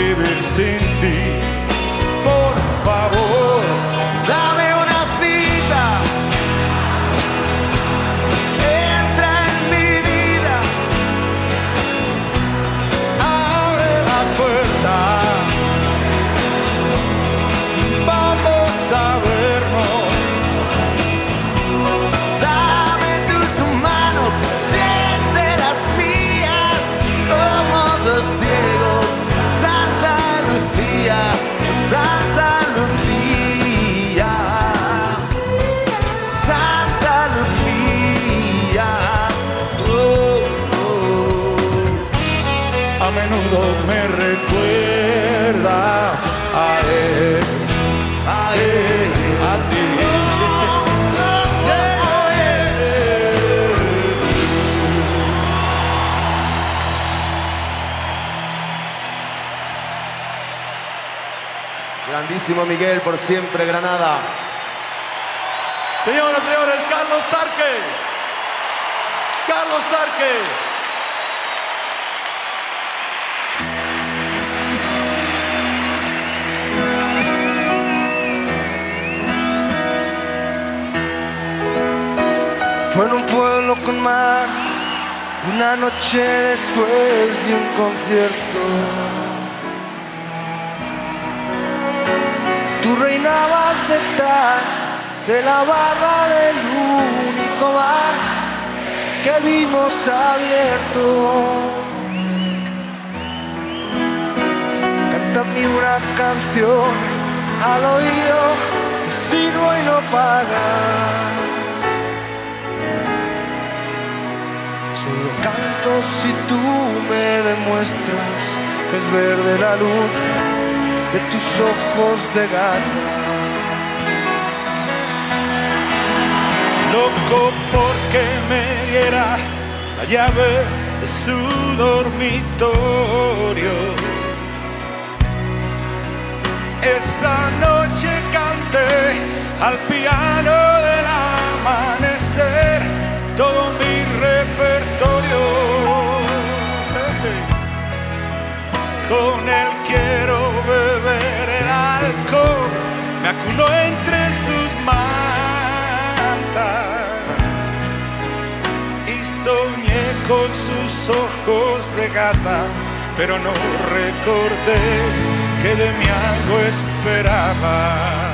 vivir sin ti. Por favor, Grandísimo Miguel, por siempre Granada. Señoras y señores, Carlos Tarque. Carlos Tarque. Fue en un pueblo con mar, una noche después de un concierto. De la barra del único bar que vimos abierto. Cántame una canción al oído, te sirvo y no pagas. Solo canto si tú me demuestras que es verde la luz de tus ojos de gata. Loco porque me diera la llave de su dormitorio. Esa noche canté al piano del amanecer todo mi repertorio. Con él quiero beber el alcohol, me acunó entre sus mantas soñé con sus ojos de gata, pero no recordé que de mí algo esperaba.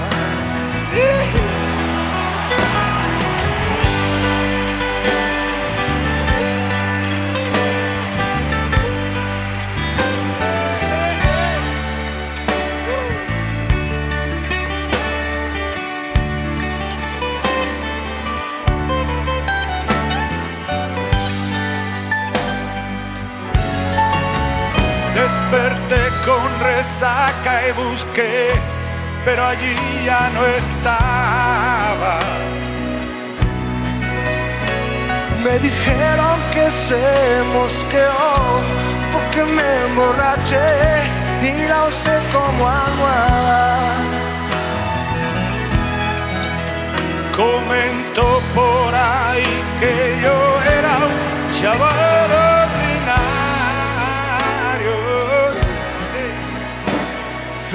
Desperté con resaca y busqué, pero allí ya no estaba. Me dijeron que se mosqueó porque me emborraché y la usé como almohada. Comentó por ahí que yo era un chaval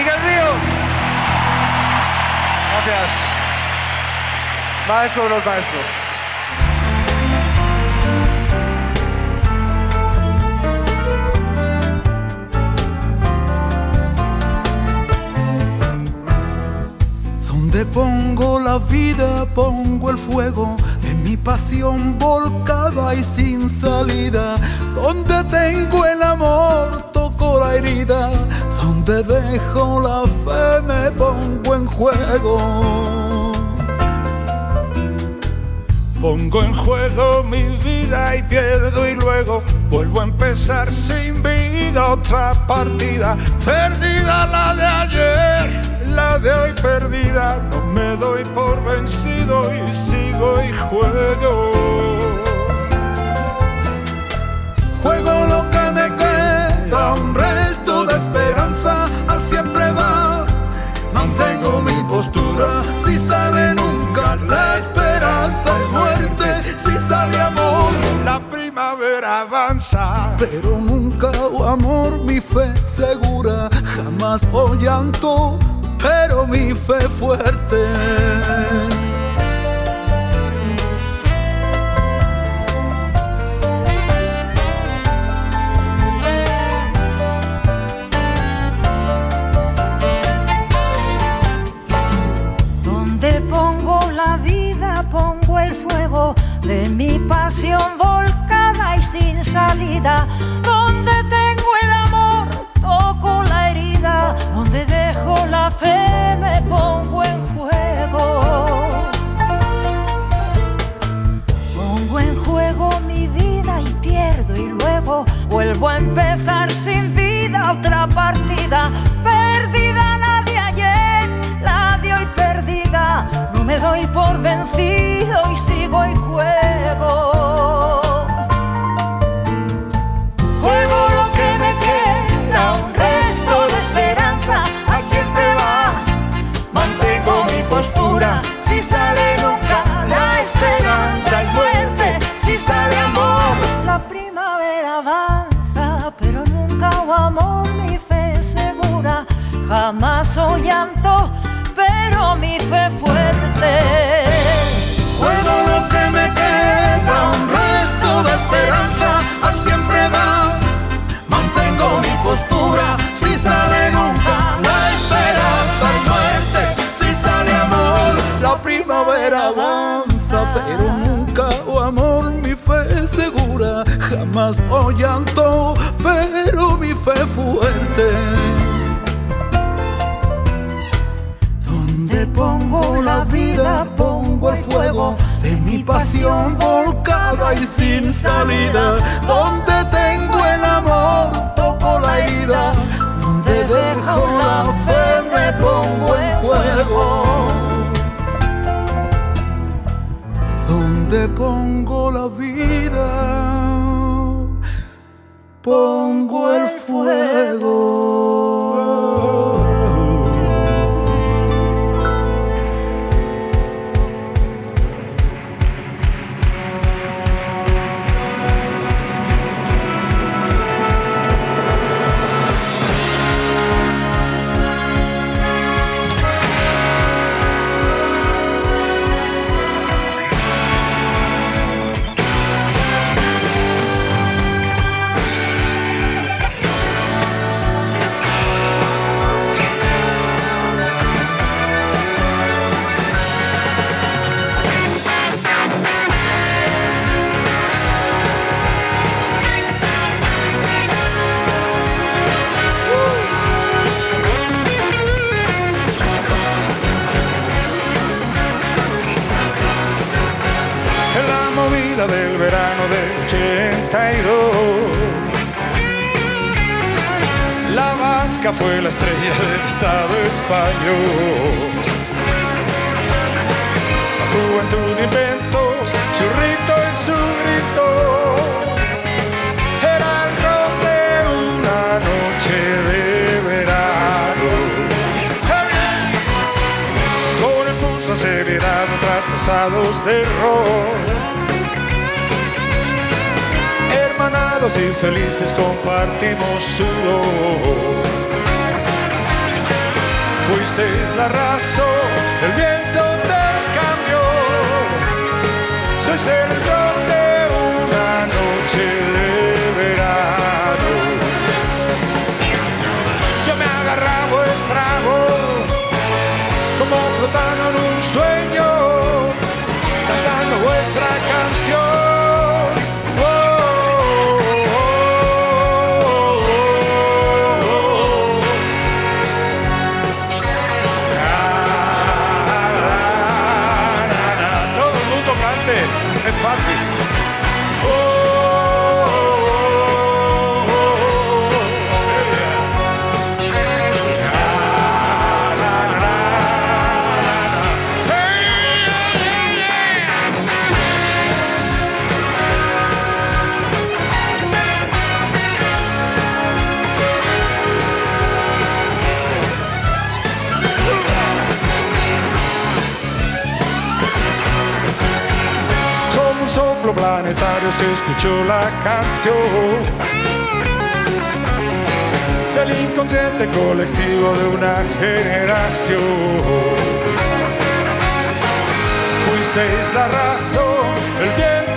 Miguel Río. Gracias. Maestro de los maestros. Donde pongo la vida, pongo el fuego de mi pasión volcada y sin salida. Donde tengo el amor, toco la herida. Donde dejo la fe, me pongo en juego. Pongo en juego mi vida y pierdo y luego vuelvo a empezar sin vida otra partida. Perdida la de ayer, la de hoy perdida. No me doy por vencido y sigo y juego. Juego lo que me queda, un resto de esperanza, siempre va. Mantengo mi postura, si sale nunca la esperanza es muerte, si sale amor. La primavera avanza, Pero nunca oh amor, mi fe segura, jamás oh llanto, pero mi fe fuerte. Salida. Donde tengo el amor, toco la herida. Donde dejo la fe, me pongo en juego. Pongo en juego mi vida y pierdo y luego vuelvo a empezar sin vida otra partida. Jamás o llanto, pero mi fe fuerte. Donde pongo la vida, pongo el fuego de mi pasión volcada y sin salida. Donde tengo el amor, toco la herida. Donde dejo la fe, me pongo en juego. Donde pongo la vida, pongo el fuego. Fue la estrella del Estado español. La juventud inventó su rito y su grito. Era el ron de una noche de verano. Con el pulso acelerado traspasados de rol. Hermanados y felices compartimos su dolor. Fuisteis la razón, el viento del cambio. Sois el ron de una noche de verano. Yo me agarraba a vuestra voz como flotando en un sueño, se escuchó la canción del inconsciente colectivo de una generación. Fuisteis la razón, el viento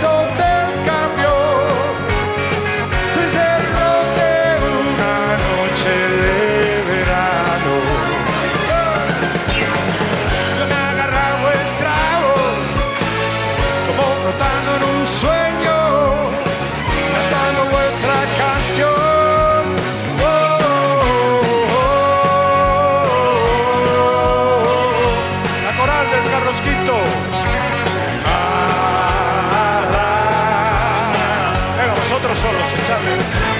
solos, echadle.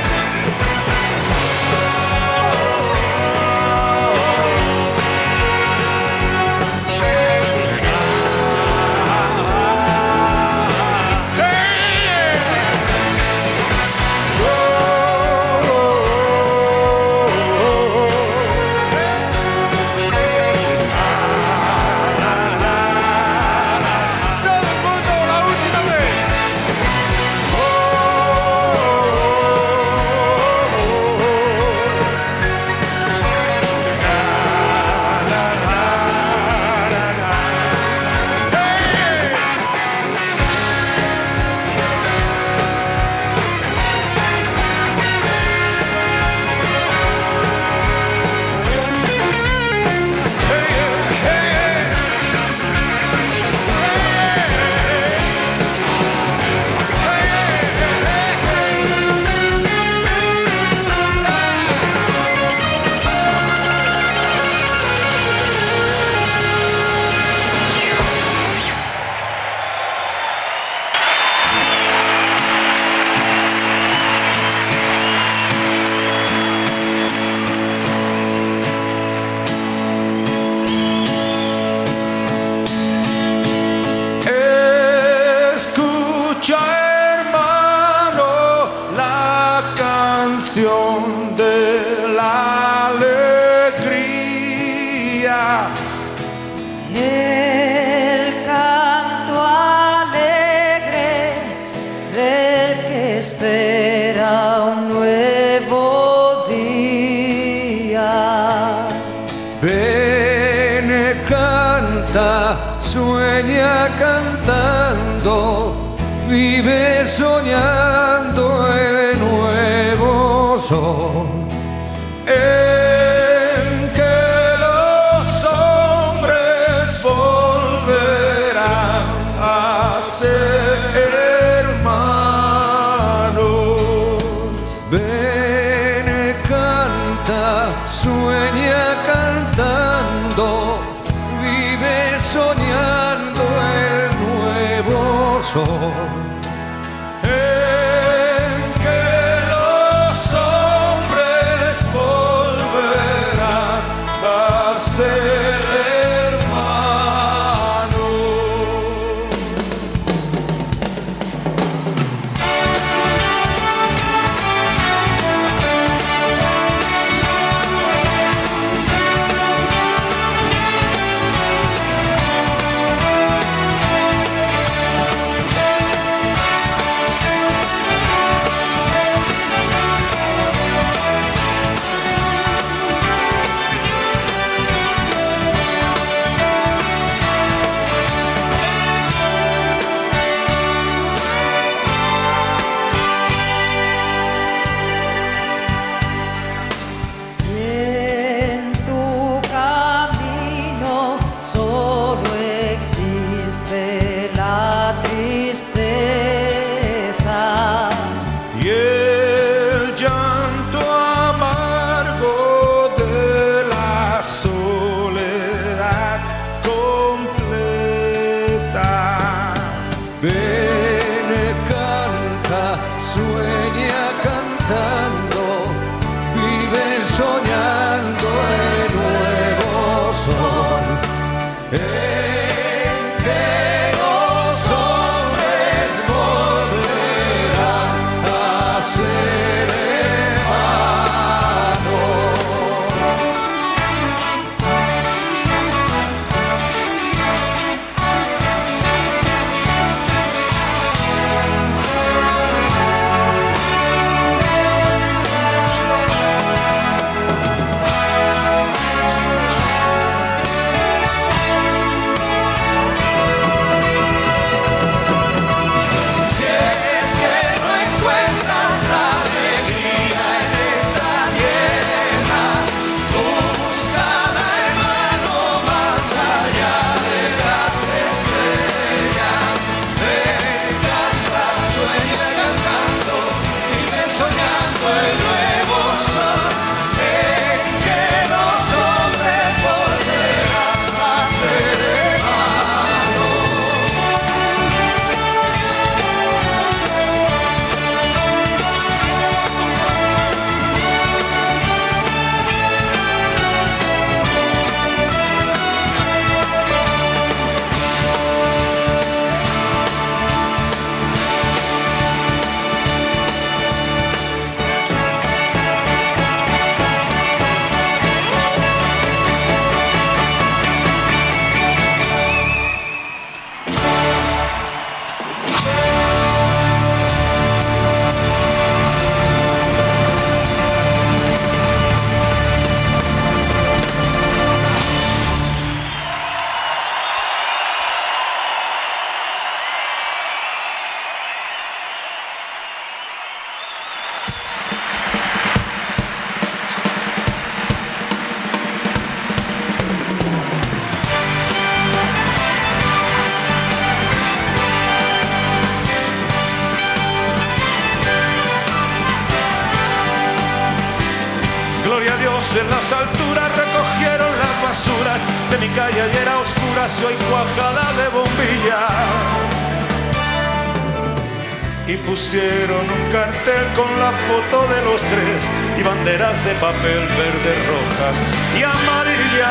Papel verdes, rojas y amarillas.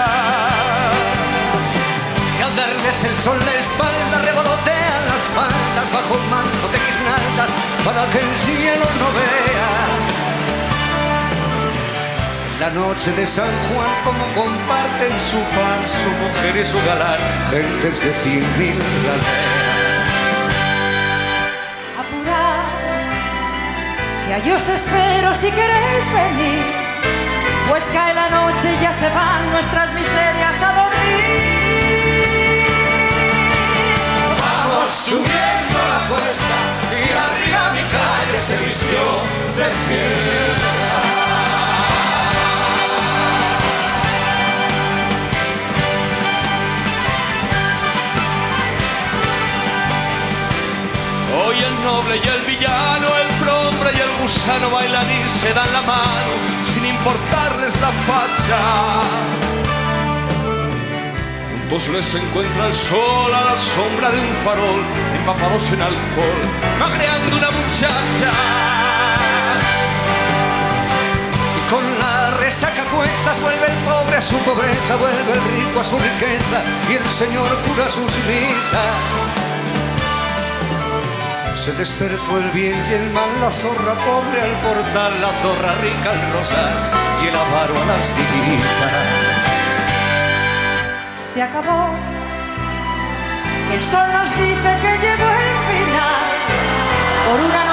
Y al darles el sol la espalda revolotean las faldas bajo un manto de guirnaldas para que el cielo no vea. La noche de San Juan como comparten su pan, su mujer y su galán, gentes de cien mil Apurad, que allí os espero si queréis venir, pues cae la noche y ya se van nuestras miserias a dormir. Vamos subiendo la cuesta y arriba mi calle se vistió de fiesta. Hoy el noble y el villano, el prombre y el gusano bailan y se dan la mano importarles la facha. Juntos les encuentra el sol a la sombra de un farol, empapados en alcohol, magreando una muchacha. Y con la resaca cuestas vuelve el pobre a su pobreza, vuelve el rico a su riqueza y el señor cura sus misas. Se despertó el bien y el mal, la zorra pobre al portal, la zorra rica al rosar y el avaro a las divisas. Se acabó. El sol nos dice que llegó el final. Por una noche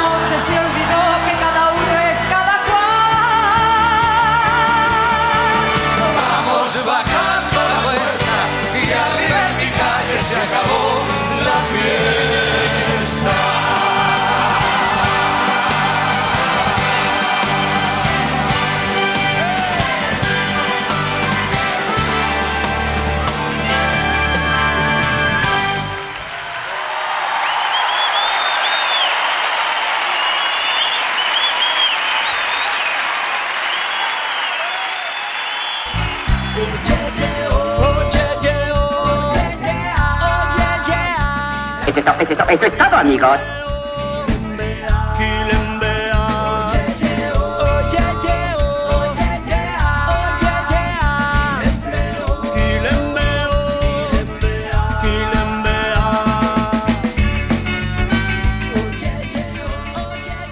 es, todo, amigos.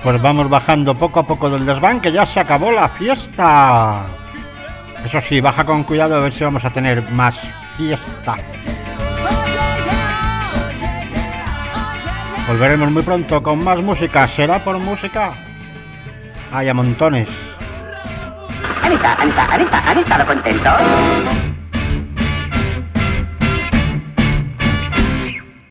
Pues vamos bajando poco a poco del desván, que ya se acabó la fiesta. Eso sí, baja con cuidado a ver si vamos a tener más fiesta. Volveremos muy pronto con más música. ¿Será por música? Hay a montones. ¿Han estado, han estado, han estado, contentos?